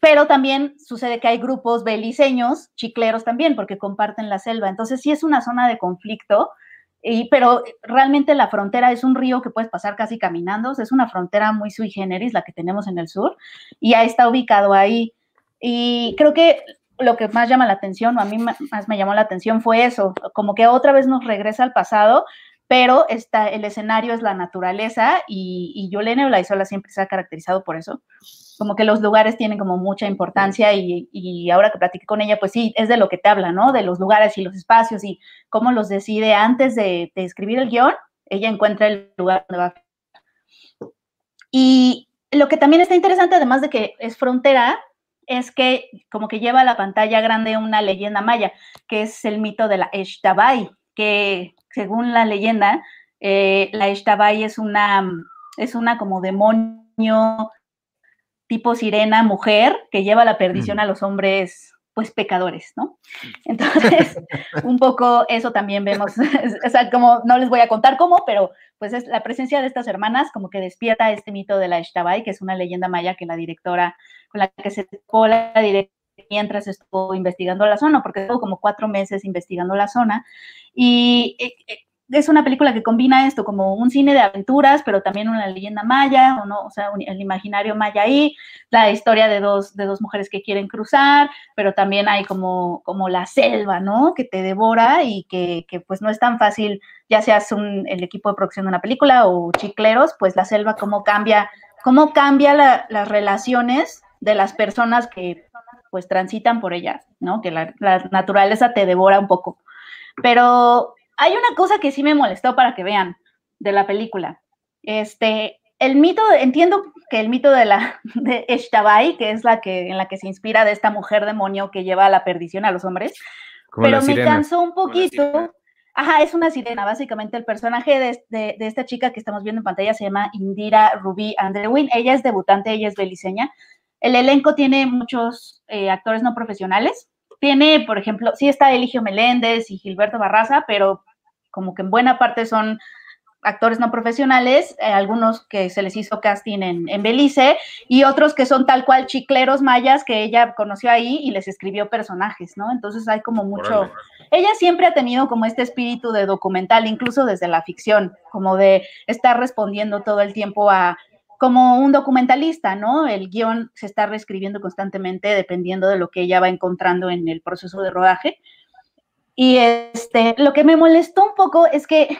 Pero también sucede que hay grupos beliceños, chicleros también, porque comparten la selva. Entonces sí es una zona de conflicto pero realmente la frontera es un río que puedes pasar casi caminando, es una frontera muy sui generis la que tenemos en el sur y ya está ubicado ahí. Y creo que lo que más llama la atención, o a mí más me llamó la atención, fue eso, como que otra vez nos regresa al pasado, pero está, el escenario es la naturaleza y, y Yolene Olaizola siempre se ha caracterizado por eso como que los lugares tienen como mucha importancia y, ahora que platiqué con ella, pues sí, es de lo que te habla, ¿no? De los lugares y los espacios y cómo los decide antes de, escribir el guion, ella encuentra el lugar donde va. Y lo que también está interesante, además de que es frontera, es que como que lleva a la pantalla grande una leyenda maya, que es el mito de la Eshtabay, que según la leyenda, eh, la Eshtabay es una, es una como demonio tipo sirena mujer que lleva la perdición a los hombres pues pecadores, ¿no? Entonces, un poco eso también vemos, o sea, como no les voy a contar cómo, pero pues es la presencia de estas hermanas como que despierta este mito de la Eshtabay, que es una leyenda maya que la directora, con la que se tocó la directora mientras estuvo investigando la zona, porque estuvo como cuatro meses investigando la zona, y eh, eh, es una película que combina esto como un cine de aventuras, pero también una leyenda maya, o no, o sea, el imaginario maya ahí, la historia de dos, de dos mujeres que quieren cruzar, pero también hay como, como la selva, ¿no? Que te devora y que, que pues no es tan fácil, ya seas un, el equipo de producción de una película o chicleros, pues la selva cómo cambia, cómo cambia las relaciones de las personas que pues transitan por ella, ¿no? Que la, la naturaleza te devora un poco. Pero hay una cosa que sí me molestó para que vean de la película. Este, el mito, entiendo que el mito de la de Eshtabai, que es la que en la que se inspira de esta mujer demonio que lleva a la perdición a los hombres, pero me cansó un poquito. Ajá, es una sirena. Básicamente el personaje de, de, esta chica que estamos viendo en pantalla se llama Indira Ruby Underwin. Ella es debutante, ella es beliceña. El elenco tiene muchos eh, actores no profesionales. Tiene, por ejemplo, sí está Eligio Meléndez y Gilberto Barraza, pero como que en buena parte son actores no profesionales, eh, algunos que se les hizo casting en, Belice y otros que son tal cual chicleros mayas que ella conoció ahí y les escribió personajes, ¿no? Entonces hay como mucho... Ella siempre ha tenido como este espíritu de documental, incluso desde la ficción, como de estar respondiendo todo el tiempo a como un documentalista, ¿no? El guion se está reescribiendo constantemente dependiendo de lo que ella va encontrando en el proceso de rodaje. Y este, lo que me molestó un poco es que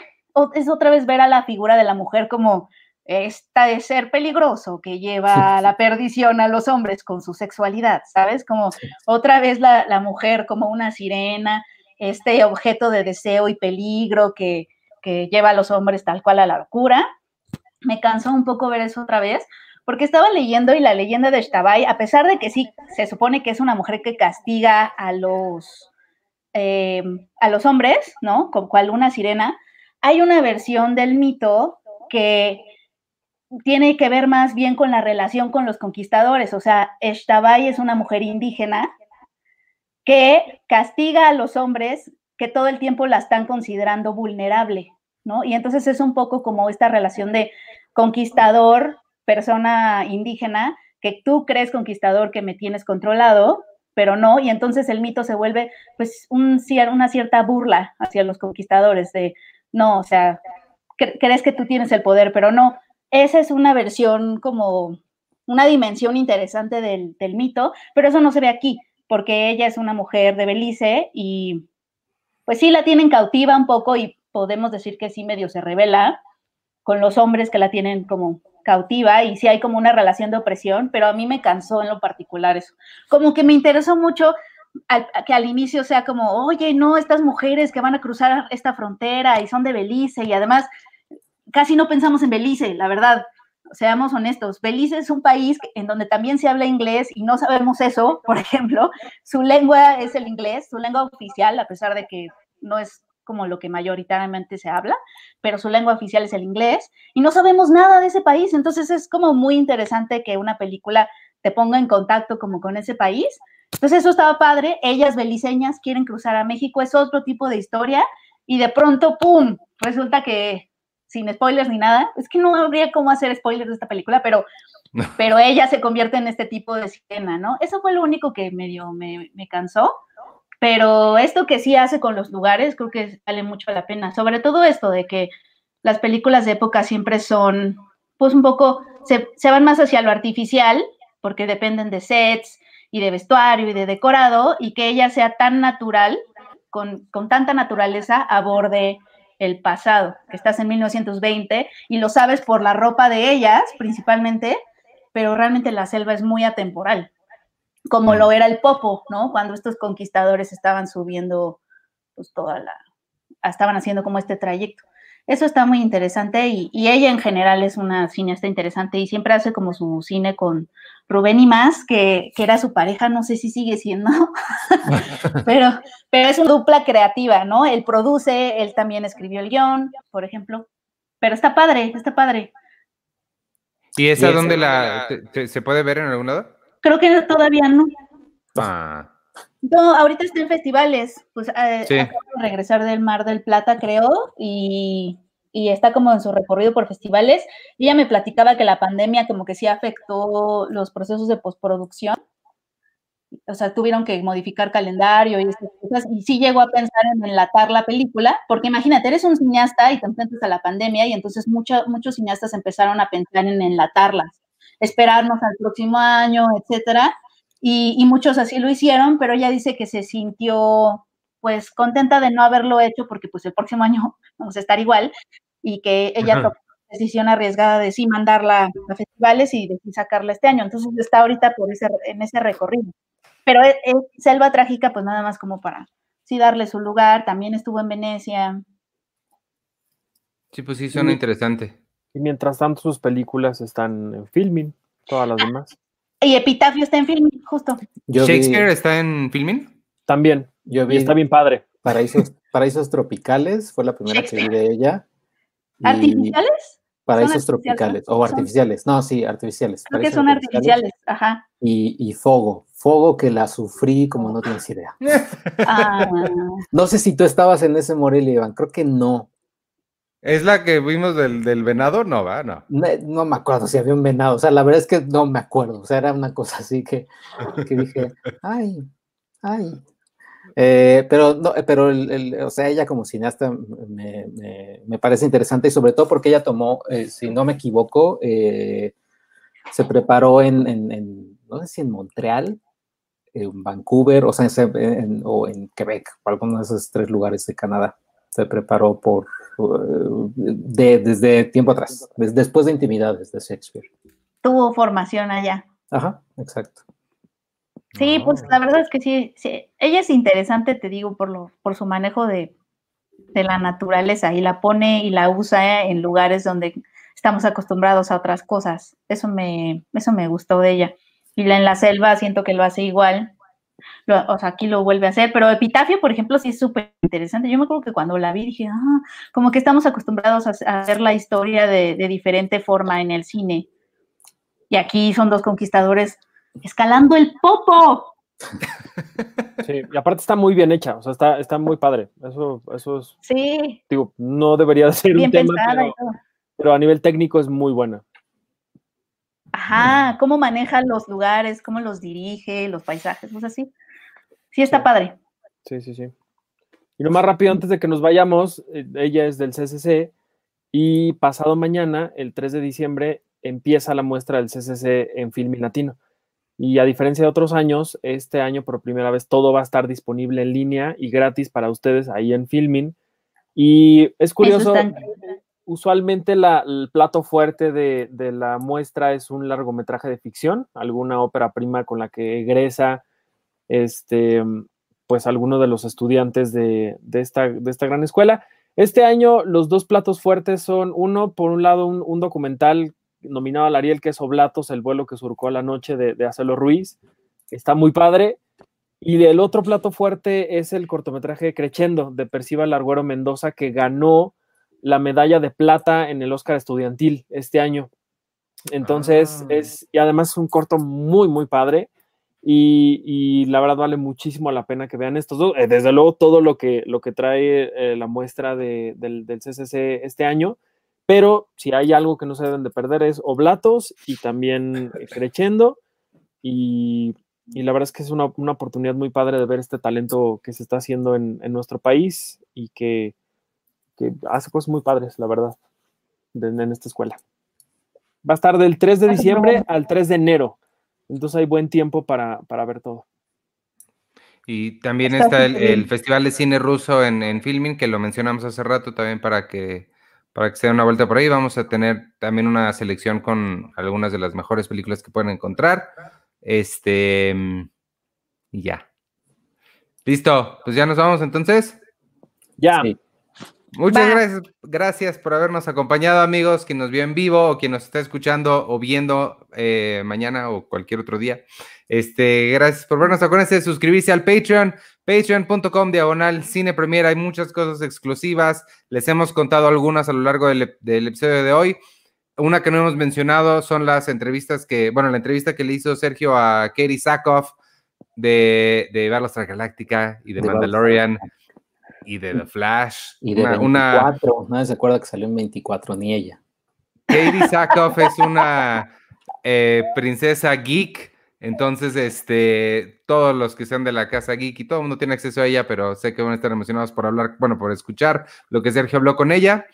es otra vez ver a la figura de la mujer como esta de ser peligroso que lleva a la perdición a los hombres con su sexualidad, ¿sabes? Como otra vez la, la mujer como una sirena, este objeto de deseo y peligro que, que lleva a los hombres tal cual a la locura me cansó un poco ver eso otra vez, porque estaba leyendo y la leyenda de Shtabai, a pesar de que sí se supone que es una mujer que castiga a los, eh, a los hombres, ¿no? Con cual una sirena, hay una versión del mito que tiene que ver más bien con la relación con los conquistadores. O sea, Shtabai es una mujer indígena que castiga a los hombres que todo el tiempo la están considerando vulnerable. ¿No? Y entonces es un poco como esta relación de conquistador, persona indígena, que tú crees conquistador que me tienes controlado, pero no, y entonces el mito se vuelve pues un, una cierta burla hacia los conquistadores de, no, o sea, crees que tú tienes el poder, pero no. Esa es una versión como una dimensión interesante del, del mito, pero eso no se ve aquí, porque ella es una mujer de Belice y pues sí la tienen cautiva un poco y podemos decir que sí medio se revela con los hombres que la tienen como cautiva y sí hay como una relación de opresión, pero a mí me cansó en lo particular eso. Como que me interesó mucho que al inicio sea como, oye, no, estas mujeres que van a cruzar esta frontera y son de Belice y además casi no pensamos en Belice, la verdad. Seamos honestos, Belice es un país en donde también se habla inglés y no sabemos eso, por ejemplo. Su lengua es el inglés, su lengua oficial, a pesar de que no es como lo que mayoritariamente se habla, pero su lengua oficial es el inglés y no sabemos nada de ese país, entonces es como muy interesante que una película te ponga en contacto como con ese país. Entonces eso estaba padre, ellas beliceñas quieren cruzar a México, es otro tipo de historia y de pronto, ¡pum!, resulta que sin spoilers ni nada, es que no habría cómo hacer spoilers de esta película, pero, pero ella se convierte en este tipo de escena, ¿no? Eso fue lo único que medio me, me cansó. Pero esto que sí hace con los lugares, creo que vale mucho la pena. Sobre todo esto de que las películas de época siempre son, pues un poco, se, van más hacia lo artificial, porque dependen de sets y de vestuario y de decorado, y que ella sea tan natural, con, con tanta naturaleza, aborde el pasado, que estás en 1920 y lo sabes por la ropa de ellas principalmente, pero realmente la selva es muy atemporal como lo era el Popo, ¿no? Cuando estos conquistadores estaban subiendo, pues toda la, estaban haciendo como este trayecto. Eso está muy interesante y, ella en general es una cineasta interesante y siempre hace como su cine con Rubén y más, que, que era su pareja, no sé si sigue siendo, pero, pero es una dupla creativa, ¿no? Él produce, él también escribió el guion, por ejemplo, pero está padre, está padre. ¿Y esa dónde la, se puede ver en algún lado? Creo que todavía no. Ah. No, ahorita está en festivales. Pues eh, regresar del Mar del Plata, creo, y, está como en su recorrido por festivales. Y ella me platicaba que la pandemia como que sí afectó los procesos de postproducción. o sea, tuvieron que modificar calendario y esas cosas, y sí llegó a pensar en enlatar la película, porque imagínate, eres un cineasta y te enfrentas a la pandemia, y entonces muchos muchos cineastas empezaron a pensar en enlatarlas, esperarnos al próximo año, etcétera, y, muchos así lo hicieron, pero ella dice que se sintió pues contenta de no haberlo hecho porque pues el próximo año vamos a estar igual y que ella tomó la decisión arriesgada de sí mandarla a festivales y de sí sacarla este año. Entonces está ahorita por ese, en ese recorrido. Pero es, Selva Trágica, pues nada más como para sí darle su lugar. También estuvo en Venecia. Sí, pues sí, suena interesante. Y mientras tanto sus películas están en filming, todas las demás. Y Epitafio está en filming, justo. ¿Shakespeare está en filming? También. Yo vi está bien padre. Paraísos, Paraísos Tropicales fue la primera que vi de ella. ¿Artificiales? Paraísos tropicales o artificiales. No, sí, artificiales. Creo que son artificiales, ajá. Y, y Fogo. Fogo que la sufrí como no tienes idea. Ah. No sé si tú estabas en ese Morelia, Iván. Creo que no. ¿Es la que vimos del, del venado? No, va, no. no. me acuerdo si había un venado. O sea, la verdad es que no me acuerdo. O sea, era una cosa así que, que dije, ay, ay. Eh, pero, no, pero el, o sea, ella como cineasta me, me, parece interesante y sobre todo porque ella tomó, eh, si no me equivoco, eh, se preparó en, en, no sé si en Montreal, en Vancouver, o sea, en, o en Quebec, o alguno de esos tres lugares de Canadá. Se preparó por, de, desde tiempo atrás, después de Intimidades de Shakespeare. Tuvo formación allá. Ajá, exacto. Sí, pues la verdad es que sí, ella es interesante, te digo, por, lo, por su manejo de, la naturaleza y la pone y la usa en lugares donde estamos acostumbrados a otras cosas. Eso me, eso me gustó de ella. Y la, en la selva siento que lo hace igual. O sea, aquí lo vuelve a hacer, pero Epitafio, por ejemplo, sí es súper interesante. Yo me acuerdo que cuando la vi dije, ah, como que estamos acostumbrados a, hacer la historia de, de diferente forma en el cine. Y aquí son dos conquistadores escalando el popo. Sí, y aparte está muy bien hecha, o sea, está, está muy padre. Eso, eso es. Sí. Digo, no debería ser un tema, pero, a nivel técnico es muy buena. Ajá, cómo maneja los lugares, cómo los dirige, los paisajes, pues así. Sí, está padre. Sí, sí, sí. Y lo más rápido, antes de que nos vayamos, eh, ella es del CCC y pasado mañana, el 3 de diciembre, empieza la muestra del CCC en Filmi Latino. Y a diferencia de otros años, este año por primera vez todo va a estar disponible en línea y gratis para ustedes ahí en Filming. Y es curioso, usualmente el plato fuerte de, la muestra es un largometraje de ficción, alguna ópera prima con la que egresa este, pues alguno de los estudiantes de, esta, de esta gran escuela. Este año los dos platos fuertes son uno, por un lado, un, un documental nominado al Ariel, que es Oblatos, el vuelo que surcó la noche de, de Acelo Ruiz. Está muy padre. Y el otro plato fuerte es el cortometraje Crescendo de Perciba Larguero Mendoza, que ganó la medalla de plata en el Oscar estudiantil este año. Entonces, ah. es, y además es un corto muy, muy padre. Y, la verdad vale muchísimo la pena que vean estos dos. Eh, desde luego, todo lo que, lo que trae eh, la muestra del, del, CCC este año pero si hay algo que no se deben de perder es Oblatos y también Crescendo. Y, y la verdad es que es una, oportunidad muy padre de ver este talento que se está haciendo en, nuestro país y que, hace cosas muy padres, la verdad, en, esta escuela. Va a estar del 3 de diciembre al 3 de enero. Entonces hay buen tiempo para, ver todo. Y también está el, Festival de Cine Ruso en, en Filming, que lo mencionamos hace rato también para que para que se den una vuelta por ahí. Vamos a tener también una selección con algunas de las mejores películas que pueden encontrar. Este, y ya. Listo, pues ya nos vamos entonces. Ya. Muchas gracias, gracias por habernos acompañado, amigos, quien nos vio en vivo o quien nos está escuchando o viendo eh, mañana o cualquier otro día. Este, gracias por vernos. Acuérdense de suscribirse al Patreon, patreon.com diagonal cine premier. Hay muchas cosas exclusivas. Les hemos contado algunas a lo largo del, episodio de hoy. Una que no hemos mencionado son las entrevistas que, bueno, la entrevista que le hizo Sergio a Katie Sackhoff de, de Battlestar Galáctica y de, Mandalorian y de The Flash. Y de una, 24, nadie se acuerda que salió en 24, ni ella. Katie Sackhoff es una eh, princesa geek Entonces, este, todos los que sean de la casa geek y todo el mundo tiene acceso a ella, pero sé que van a estar emocionados por hablar, bueno, por escuchar lo que Sergio habló con ella.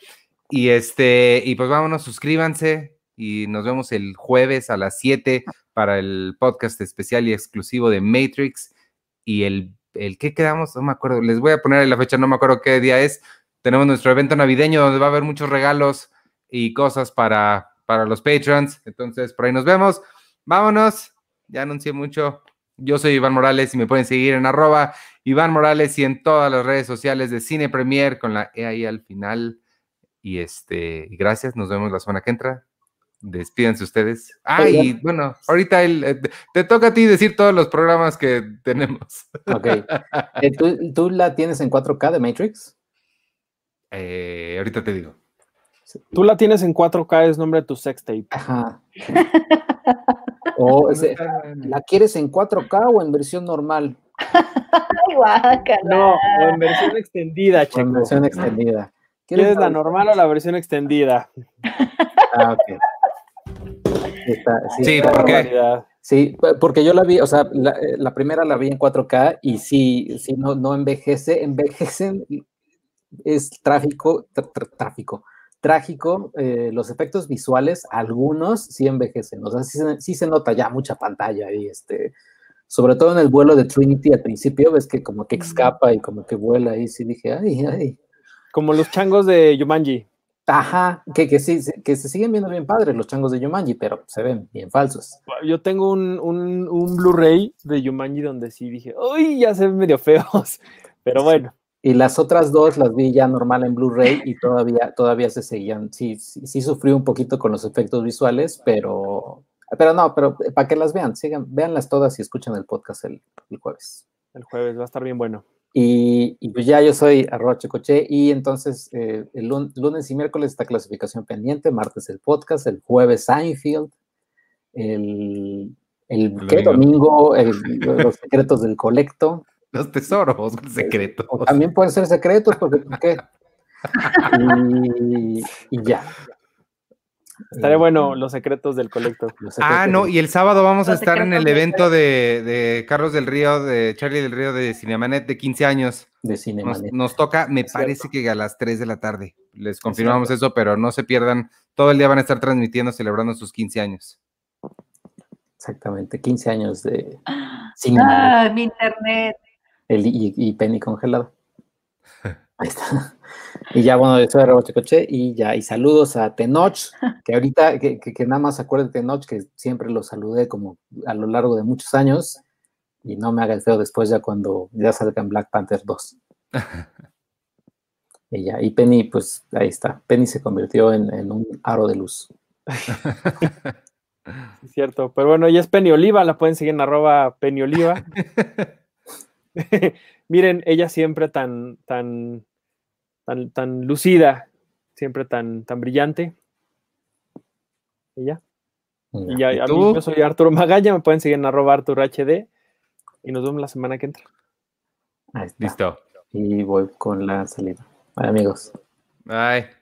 Y este, y pues vámonos, suscríbanse y nos vemos el jueves a las 7 para el podcast especial y exclusivo de Matrix. Y el, el que quedamos, no me acuerdo, les voy a poner la fecha, no me acuerdo qué día es. Tenemos nuestro evento navideño donde va a haber muchos regalos y cosas para, para los patrons. Entonces, por ahí nos vemos. Vámonos ya anuncié mucho. Yo soy Iván Morales y me pueden seguir en arroba Iván Morales y en todas las redes sociales de Cine Premier con la E ahí al final. Y este, gracias, nos vemos la semana que entra. Despídense ustedes. Ah, y bueno, ahorita eh, te toca a ti decir todos los programas que tenemos. Ok. Eh, ¿Tú, la tienes en 4K de Matrix? Eh, ahorita te digo. Tú la tienes en 4K, es nombre de tu sextape. Ajá. O ¿La quieres en 4K o en versión normal? no, o en versión extendida, chico. En versión extendida. ¿Quieres la normal o la versión extendida? Ah, ok. Sí, ¿por qué? Sí, porque yo la vi, o sea, la, primera la vi en 4K y sí, sí no, no envejece, envejecen, es tráfico, tráfico, trágico, eh, los efectos visuales, algunos sí envejecen, o sea, sí, se nota ya mucha pantalla y este, sobre todo en el vuelo de Trinity al principio, ves que como que escapa y como que vuela y sí dije, ay, ay. Como los changos de Yumanji. Ajá, que, que sí, que se siguen viendo bien padres los changos de Yumanji, pero se ven bien falsos. Yo tengo un, un, un Blu-ray de Yumanji donde sí dije, uy, ya se ven medio feos, pero bueno. Y las otras dos las vi ya normal en Blu-ray y todavía, todavía se seguían. Sí, sí, sí sufrí un poquito con los efectos visuales, pero, pero no, pero para que las vean, sigan, véanlas todas y escuchen el podcast el, jueves. El jueves va a estar bien bueno. Y, pues ya yo soy Arroche Coche y entonces eh, el lunes y miércoles está clasificación pendiente, martes el podcast, el jueves Seinfeld, el, el, domingo los secretos del colecto, los tesoros secretos. también pueden ser secretos, porque ¿por qué? Y, ya. Estaría bueno los secretos del colecto. ah, no, y el sábado vamos a estar en el evento de, Carlos del Río, de Charlie del Río de Cinemanet de 15 años. De Cinemanet. Nos, toca, me parece que a las 3 de la tarde. Les confirmamos eso, pero no se pierdan. Todo el día van a estar transmitiendo, celebrando sus 15 años. Exactamente, 15 años de Cinemanet. Ah, mi internet y, Penny congelado. Ahí está. Y ya, bueno, yo soy Reboche Coche y ya, y saludos a Tenoch, que ahorita, que, nada más acuerde de Tenoch, que siempre lo saludé como a lo largo de muchos años, y no me haga el feo después ya cuando ya salga en Black Panther 2. y ya, y Penny, pues ahí está, Penny se convirtió en, un aro de luz. cierto, pero bueno, ella es Penny Oliva, la pueden seguir en arroba Penny Oliva. Miren, ella siempre tan, tan, tan, tan lucida, siempre tan, tan brillante. Ella. Y ya, yo soy Arturo Magalla, me pueden seguir en arroba Arturo HD y nos vemos la semana que entra. Listo. Y voy con la salida. Bye, amigos. Bye.